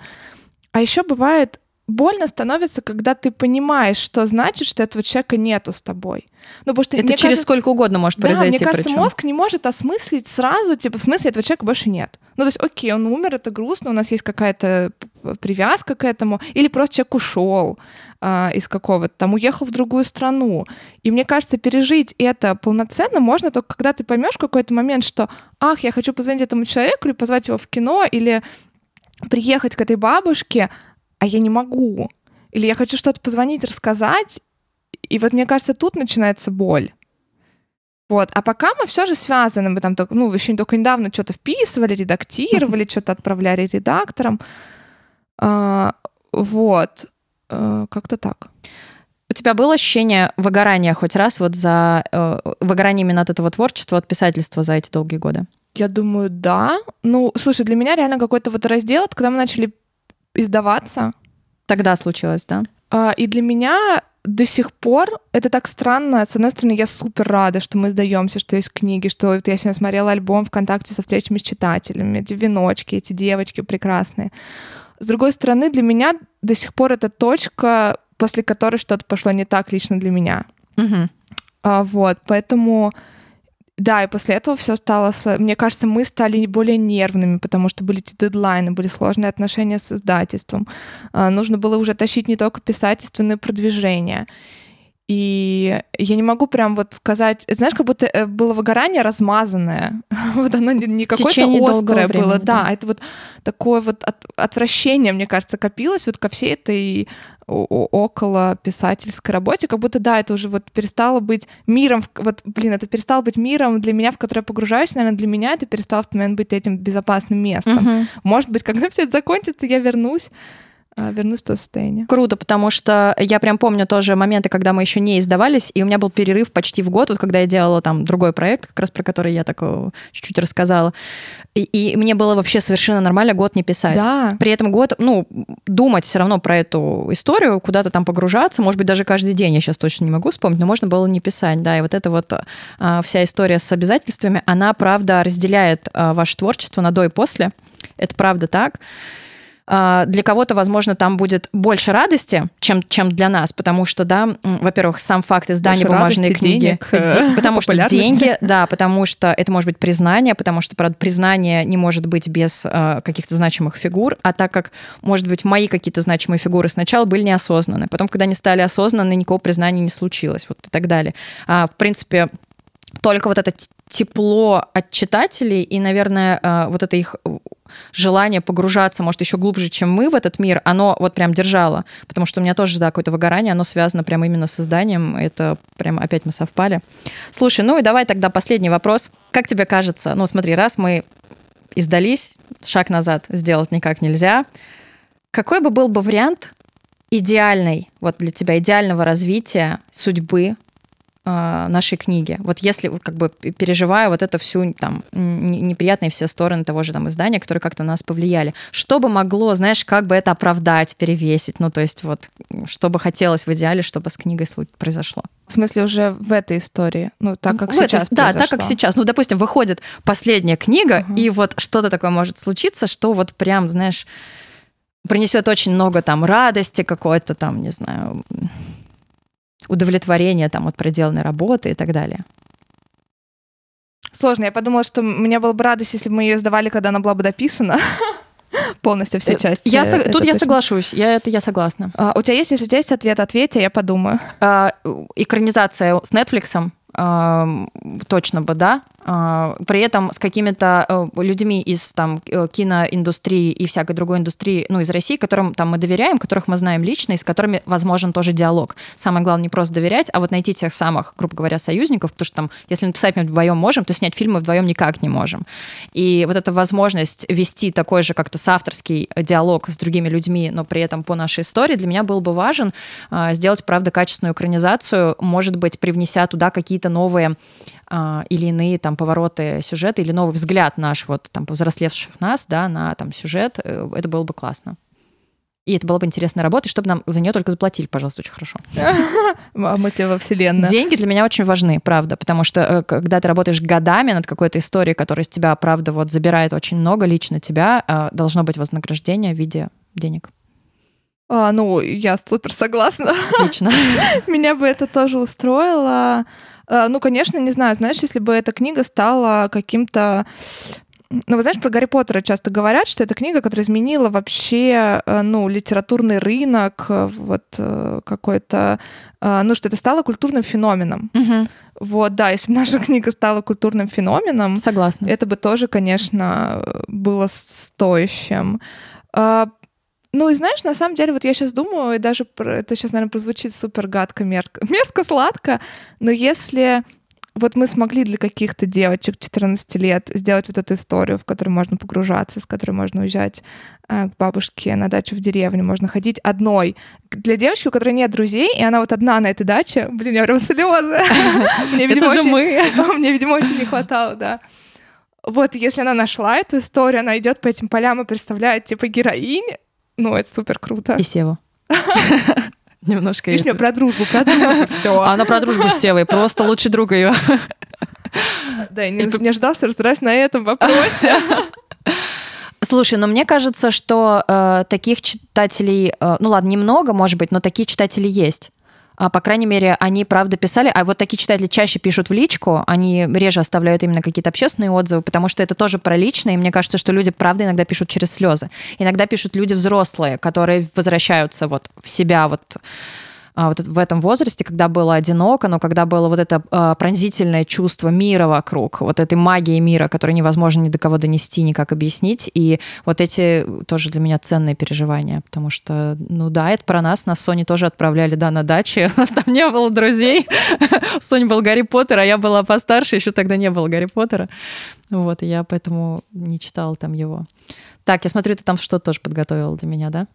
А еще бывает больно становится, когда ты понимаешь, что значит, что этого человека нету с тобой. Ну, потому что, это через кажется, сколько угодно может произойти. Да, мне кажется, причем. мозг не может осмыслить сразу, типа, в смысле этого человека больше нет. Ну, то есть, окей, он умер, это грустно, у нас есть какая-то привязка к этому, или просто человек ушел а, из какого-то, там, уехал в другую страну. И мне кажется, пережить это полноценно можно только когда ты поймешь в какой-то момент, что, ах, я хочу позвонить этому человеку, или позвать его в кино, или приехать к этой бабушке, а я не могу. Или я хочу что-то позвонить, рассказать, и вот мне кажется, тут начинается боль. Вот. А пока мы все же связаны, мы там, ну, еще только недавно что-то вписывали, редактировали, что-то отправляли редакторам. А, вот. А, как-то так. У тебя было ощущение выгорания хоть раз вот за э, выгорание именно от этого творчества, от писательства за эти долгие годы? Я думаю, да. Ну, слушай, для меня реально какой-то вот раздел, когда мы начали издаваться. Тогда случилось, да? А, и для меня до сих пор это так странно. С одной стороны, я супер рада, что мы сдаемся, что есть книги, что я сегодня смотрела альбом ВКонтакте со встречами с читателями, эти веночки, эти девочки прекрасные. С другой стороны, для меня до сих пор это точка, после которой что-то пошло не так лично для меня. Угу. А, вот, поэтому да, и после этого все стало... Мне кажется, мы стали более нервными, потому что были эти дедлайны, были сложные отношения с издательством. А, нужно было уже тащить не только писательство, но и продвижение. И я не могу прям вот сказать, знаешь, как будто э, было выгорание размазанное. вот оно не какое-то острое времени, было, да. да, это вот такое вот от, отвращение, мне кажется, копилось вот ко всей этой около писательской работе, как будто, да, это уже вот перестало быть миром, вот, блин, это перестало быть миром для меня, в который я погружаюсь, наверное, для меня это перестало в тот момент быть этим безопасным местом. Uh-huh. Может быть, когда все это закончится, я вернусь вернусь в то состояние. Круто, потому что я прям помню тоже моменты, когда мы еще не издавались, и у меня был перерыв почти в год, вот когда я делала там другой проект, как раз про который я так э, чуть-чуть рассказала. И, и мне было вообще совершенно нормально год не писать. Да. При этом год, ну, думать все равно про эту историю, куда-то там погружаться, может быть, даже каждый день, я сейчас точно не могу вспомнить, но можно было не писать, да, и вот эта вот а, вся история с обязательствами, она, правда, разделяет а, ваше творчество на до и после, это правда так. А, для кого-то, возможно, там будет больше радости, чем, чем для нас, потому что, да, во-первых, сам факт издания больше бумажной радости, книги, денег, э, потому что деньги, да, потому что это может быть признание, потому что, правда, признание не может быть без э, каких-то значимых фигур, а так как, может быть, мои какие-то значимые фигуры сначала были неосознанны, потом, когда они стали осознанны, никакого признания не случилось, вот и так далее. А, в принципе, только вот это тепло от читателей и, наверное, э, вот это их желание погружаться, может, еще глубже, чем мы в этот мир, оно вот прям держало. Потому что у меня тоже, да, какое-то выгорание, оно связано прямо именно с созданием. Это прям опять мы совпали. Слушай, ну и давай тогда последний вопрос. Как тебе кажется, ну смотри, раз мы издались, шаг назад сделать никак нельзя, какой бы был бы вариант идеальный, вот для тебя идеального развития судьбы нашей книги. Вот если как бы переживая вот эту всю там неприятные все стороны того же там издания, которые как-то нас повлияли, что бы могло, знаешь, как бы это оправдать, перевесить, ну то есть вот что бы хотелось в идеале, чтобы с книгой произошло. В смысле уже в этой истории, ну так как в сейчас этой, Да, так как сейчас. Ну, допустим, выходит последняя книга, угу. и вот что-то такое может случиться, что вот прям, знаешь, принесет очень много там радости какой-то там, не знаю, удовлетворение там от проделанной работы и так далее. Сложно. Я подумала, что мне было бы радость, если бы мы ее сдавали, когда она была бы дописана. Полностью все э, части. Я со... Тут я соглашусь, я, это я согласна. А, у тебя есть, если у тебя есть ответ, ответь, а я подумаю. А, экранизация с Netflix точно бы, да. А, при этом с какими-то э, людьми из там э, киноиндустрии и всякой другой индустрии, ну, из России, которым там мы доверяем, которых мы знаем лично, и с которыми возможен тоже диалог. Самое главное не просто доверять, а вот найти тех самых, грубо говоря, союзников, потому что там, если написать мы вдвоем можем, то снять фильмы вдвоем никак не можем. И вот эта возможность вести такой же как-то соавторский диалог с другими людьми, но при этом по нашей истории, для меня был бы важен а, сделать, правда, качественную экранизацию, может быть, привнеся туда какие-то новые а, или иные там повороты сюжета, или новый взгляд наш, вот там повзрослевших нас, да, на там сюжет, э, это было бы классно. И это была бы интересная работа, и чтобы нам за нее только заплатили, пожалуйста, очень хорошо. А мысли во вселенной. Деньги для меня очень важны, правда, потому что э, когда ты работаешь годами над какой-то историей, которая из тебя, правда, вот забирает очень много лично тебя, э, должно быть вознаграждение в виде денег. А, ну, я супер согласна. Отлично. Меня бы это тоже устроило. А, ну, конечно, не знаю, знаешь, если бы эта книга стала каким-то ну, вы знаешь, про Гарри Поттера часто говорят, что это книга, которая изменила вообще, э, ну, литературный рынок, э, вот э, какой-то, ну, что это стало культурным феноменом. Угу. Вот, да, если бы наша книга стала культурным феноменом, согласна, это бы тоже, конечно, было стоящим. Ну и знаешь, на самом деле, вот я сейчас думаю, и даже это сейчас, наверное, прозвучит супер гадко, мерзко, мерзко, сладко, но если вот мы смогли для каких-то девочек 14 лет сделать вот эту историю, в которой можно погружаться, с которой можно уезжать э, к бабушке на дачу в деревню, можно ходить одной. Для девочки, у которой нет друзей, и она вот одна на этой даче, блин, я прям слезы. Мне, видимо, Это же мы. Мне, видимо, очень не хватало, да. Вот если она нашла эту историю, она идет по этим полям и представляет, типа, героинь, ну, это супер круто. И Севу. Немножко. Мне про дружбу, про дружбу, все. Она про дружбу с Севой, просто лучший друг ее. Да, я не, не ожидал, что разбираюсь на этом вопросе. Слушай, но мне кажется, что э, таких читателей, э, ну ладно, немного, может быть, но такие читатели есть. А, по крайней мере, они правда писали, а вот такие читатели чаще пишут в личку, они реже оставляют именно какие-то общественные отзывы, потому что это тоже про личное, и мне кажется, что люди, правда, иногда пишут через слезы. Иногда пишут люди взрослые, которые возвращаются вот в себя вот вот в этом возрасте, когда было одиноко, но когда было вот это а, пронзительное чувство мира вокруг, вот этой магии мира, которую невозможно ни до кого донести, никак объяснить. И вот эти тоже для меня ценные переживания, потому что, ну да, это про нас. Нас Сони тоже отправляли, да, на даче. У нас там не было друзей. Соня был Гарри Поттер, а я была постарше, еще тогда не было Гарри Поттера. Вот, и я поэтому не читала там его. Так, я смотрю, ты там что-то тоже подготовила для меня, да?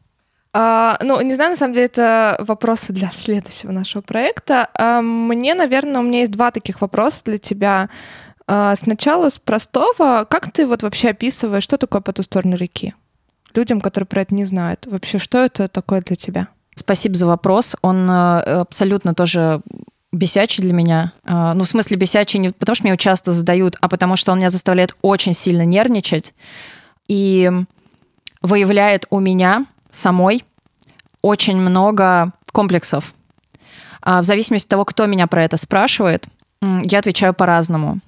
А, ну, не знаю, на самом деле, это вопросы для следующего нашего проекта. А, мне, наверное, у меня есть два таких вопроса для тебя. А, сначала с простого. Как ты вот вообще описываешь, что такое по ту сторону реки? Людям, которые про это не знают. Вообще, что это такое для тебя? Спасибо за вопрос. Он э, абсолютно тоже бесячий для меня. А, ну, в смысле бесячий не потому, что меня часто задают, а потому что он меня заставляет очень сильно нервничать и выявляет у меня самой очень много комплексов. А, в зависимости от того, кто меня про это спрашивает, я отвечаю по-разному.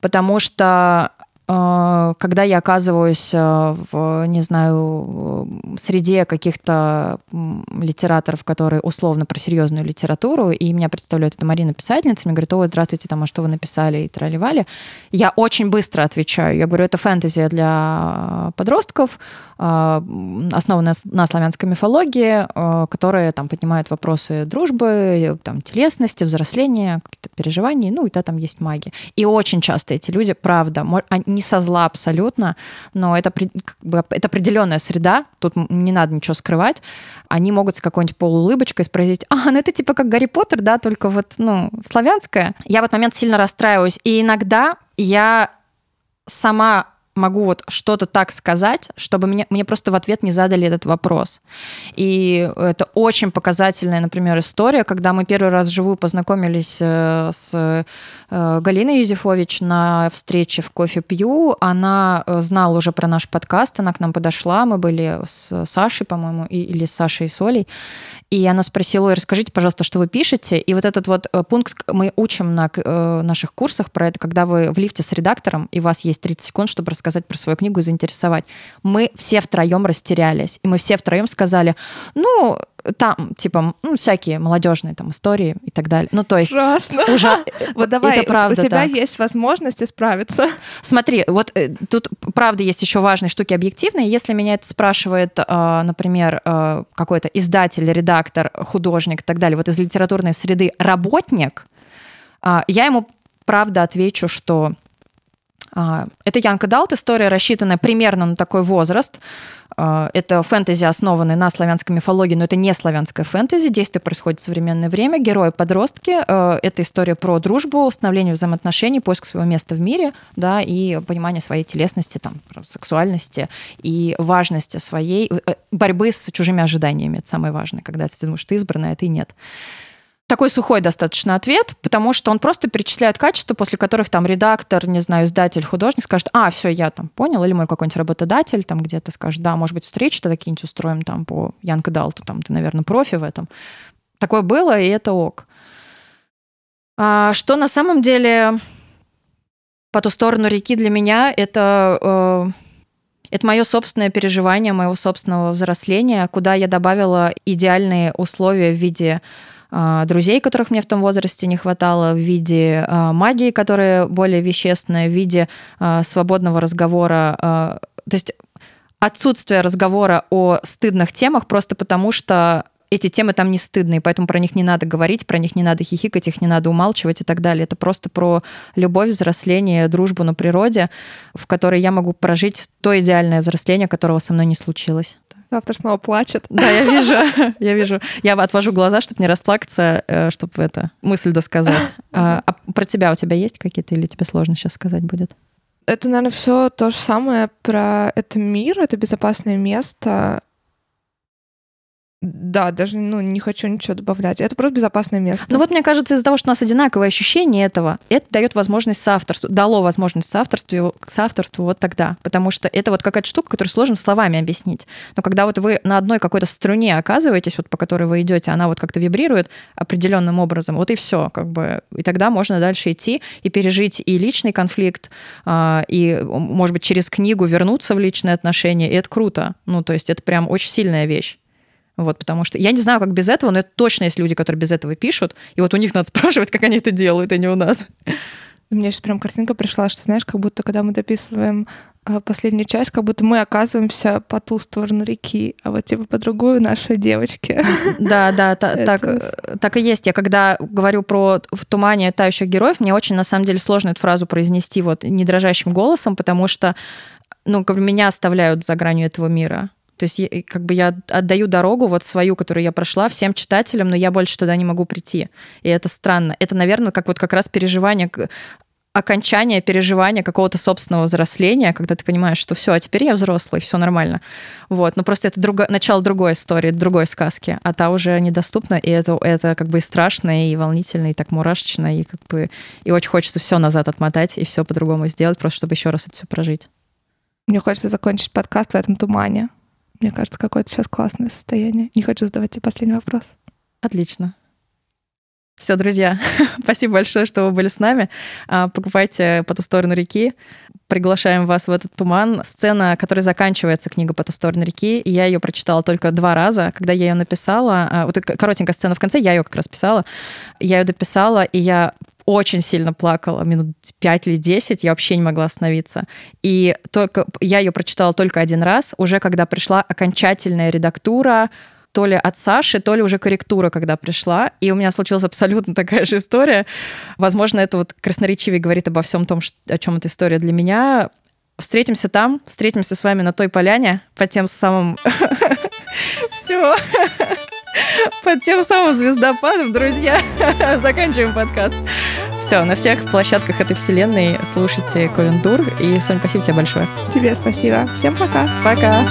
Потому что когда я оказываюсь а, в, не знаю, среде каких-то литераторов, которые условно про серьезную литературу, и меня представляют, это Марина писательница, мне говорят, о, здравствуйте, там, а что вы написали, и тролливали, я очень быстро отвечаю. Я говорю, это фэнтези для подростков, а, основанная на славянской мифологии, которая там поднимает вопросы дружбы, там, телесности, взросления, переживаний, ну, и да, там есть магия. И очень часто эти люди, правда, они не со зла абсолютно, но это, как бы, это определенная среда, тут не надо ничего скрывать. Они могут с какой-нибудь полуулыбочкой спросить, а, ну это типа как Гарри Поттер, да, только вот, ну, славянское. Я в этот момент сильно расстраиваюсь. И иногда я сама могу вот что-то так сказать, чтобы мне, мне просто в ответ не задали этот вопрос. И это очень показательная, например, история, когда мы первый раз вживую познакомились э, с э, Галиной Юзефович на встрече в кофе пью. Она э, знала уже про наш подкаст, она к нам подошла, мы были с Сашей, по-моему, или с Сашей и Солей. И она спросила, расскажите, пожалуйста, что вы пишете. И вот этот вот пункт мы учим на наших курсах про это, когда вы в лифте с редактором, и у вас есть 30 секунд, чтобы рассказать рассказать про свою книгу и заинтересовать. Мы все втроем растерялись. И мы все втроем сказали, ну, там, типа, ну, всякие молодежные там истории и так далее. Ну, то есть... Ужасно. Уже... Вот давай, это правда, у тебя так. есть возможность исправиться. Смотри, вот э, тут, правда, есть еще важные штуки объективные. Если меня это спрашивает, э, например, э, какой-то издатель, редактор, художник и так далее, вот из литературной среды работник, я ему правда отвечу, что а, это Янка Далт, история, рассчитанная примерно на такой возраст. А, это фэнтези, основанный на славянской мифологии, но это не славянская фэнтези. Действие происходит в современное время. Герои подростки. А, это история про дружбу, установление взаимоотношений, поиск своего места в мире, да, и понимание своей телесности, там, сексуальности и важности своей э, борьбы с чужими ожиданиями. Это самое важное, когда ты думаешь, ты избранная, а ты нет такой сухой достаточно ответ, потому что он просто перечисляет качества, после которых там редактор, не знаю, издатель, художник скажет, а, все, я там понял, или мой какой-нибудь работодатель там где-то скажет, да, может быть, встречи-то какие-нибудь устроим там по Янка Далту, там ты, наверное, профи в этом. Такое было, и это ок. А, что на самом деле по ту сторону реки для меня это... Э, это мое собственное переживание, моего собственного взросления, куда я добавила идеальные условия в виде друзей, которых мне в том возрасте не хватало, в виде а, магии, которая более вещественная, в виде а, свободного разговора. То есть отсутствие разговора о стыдных темах просто потому, что эти темы там не стыдные, поэтому про них не надо говорить, про них не надо хихикать, их не надо умалчивать и так далее. Это просто про любовь, взросление, дружбу на природе, в которой я могу прожить то идеальное взросление, которого со мной не случилось. Автор снова плачет. Да, я вижу, я вижу. Я отвожу глаза, чтобы не расплакаться, э, чтобы это мысль досказать. А, а про тебя у тебя есть какие-то или тебе сложно сейчас сказать будет? Это, наверное, все то же самое про это мир, это безопасное место. Да, даже ну, не хочу ничего добавлять. Это просто безопасное место. Ну вот мне кажется, из-за того, что у нас одинаковое ощущение этого, это дает возможность соавторству, дало возможность соавторству, соавторству вот тогда. Потому что это вот какая-то штука, которую сложно словами объяснить. Но когда вот вы на одной какой-то струне оказываетесь, вот по которой вы идете, она вот как-то вибрирует определенным образом, вот и все, как бы. И тогда можно дальше идти и пережить и личный конфликт, а, и, может быть, через книгу вернуться в личные отношения, и это круто. Ну, то есть это прям очень сильная вещь. Вот, потому что я не знаю, как без этого, но это точно есть люди, которые без этого пишут, и вот у них надо спрашивать, как они это делают, а не у нас. У меня сейчас прям картинка пришла, что, знаешь, как будто когда мы дописываем э, последнюю часть, как будто мы оказываемся по ту сторону реки, а вот типа по другую наши девочки. Да, да, так, так и есть. Я когда говорю про в тумане тающих героев, мне очень на самом деле сложно эту фразу произнести вот недрожащим голосом, потому что ну, меня оставляют за гранью этого мира. То есть как бы я отдаю дорогу вот свою, которую я прошла, всем читателям, но я больше туда не могу прийти. И это странно. Это, наверное, как вот как раз переживание окончание переживания какого-то собственного взросления, когда ты понимаешь, что все, а теперь я взрослый, все нормально. Вот, но просто это друго... начало другой истории, другой сказки, а та уже недоступна, и это, это как бы и страшно, и волнительно, и так мурашечно, и как бы и очень хочется все назад отмотать и все по-другому сделать, просто чтобы еще раз это все прожить. Мне хочется закончить подкаст в этом тумане. Мне кажется, какое-то сейчас классное состояние. Не хочу задавать тебе последний вопрос. Отлично. Все, друзья, спасибо большое, что вы были с нами. А, покупайте «По ту сторону реки». Приглашаем вас в этот туман. Сцена, которая заканчивается, книга «По ту сторону реки». Я ее прочитала только два раза. Когда я ее написала, а, вот коротенькая сцена в конце, я ее как раз писала. Я ее дописала, и я очень сильно плакала, минут 5 или 10, я вообще не могла остановиться. И только я ее прочитала только один раз, уже когда пришла окончательная редактура, то ли от Саши, то ли уже корректура, когда пришла. И у меня случилась абсолютно такая же история. Возможно, это вот красноречивее говорит обо всем том, о чем эта история для меня. Встретимся там, встретимся с вами на той поляне, под тем самым... Все. Под тем самым звездопадом, друзья. Заканчиваем подкаст. Все, на всех площадках этой вселенной слушайте Ковендур. И, Соня, спасибо тебе большое. Тебе спасибо. Всем пока. Пока.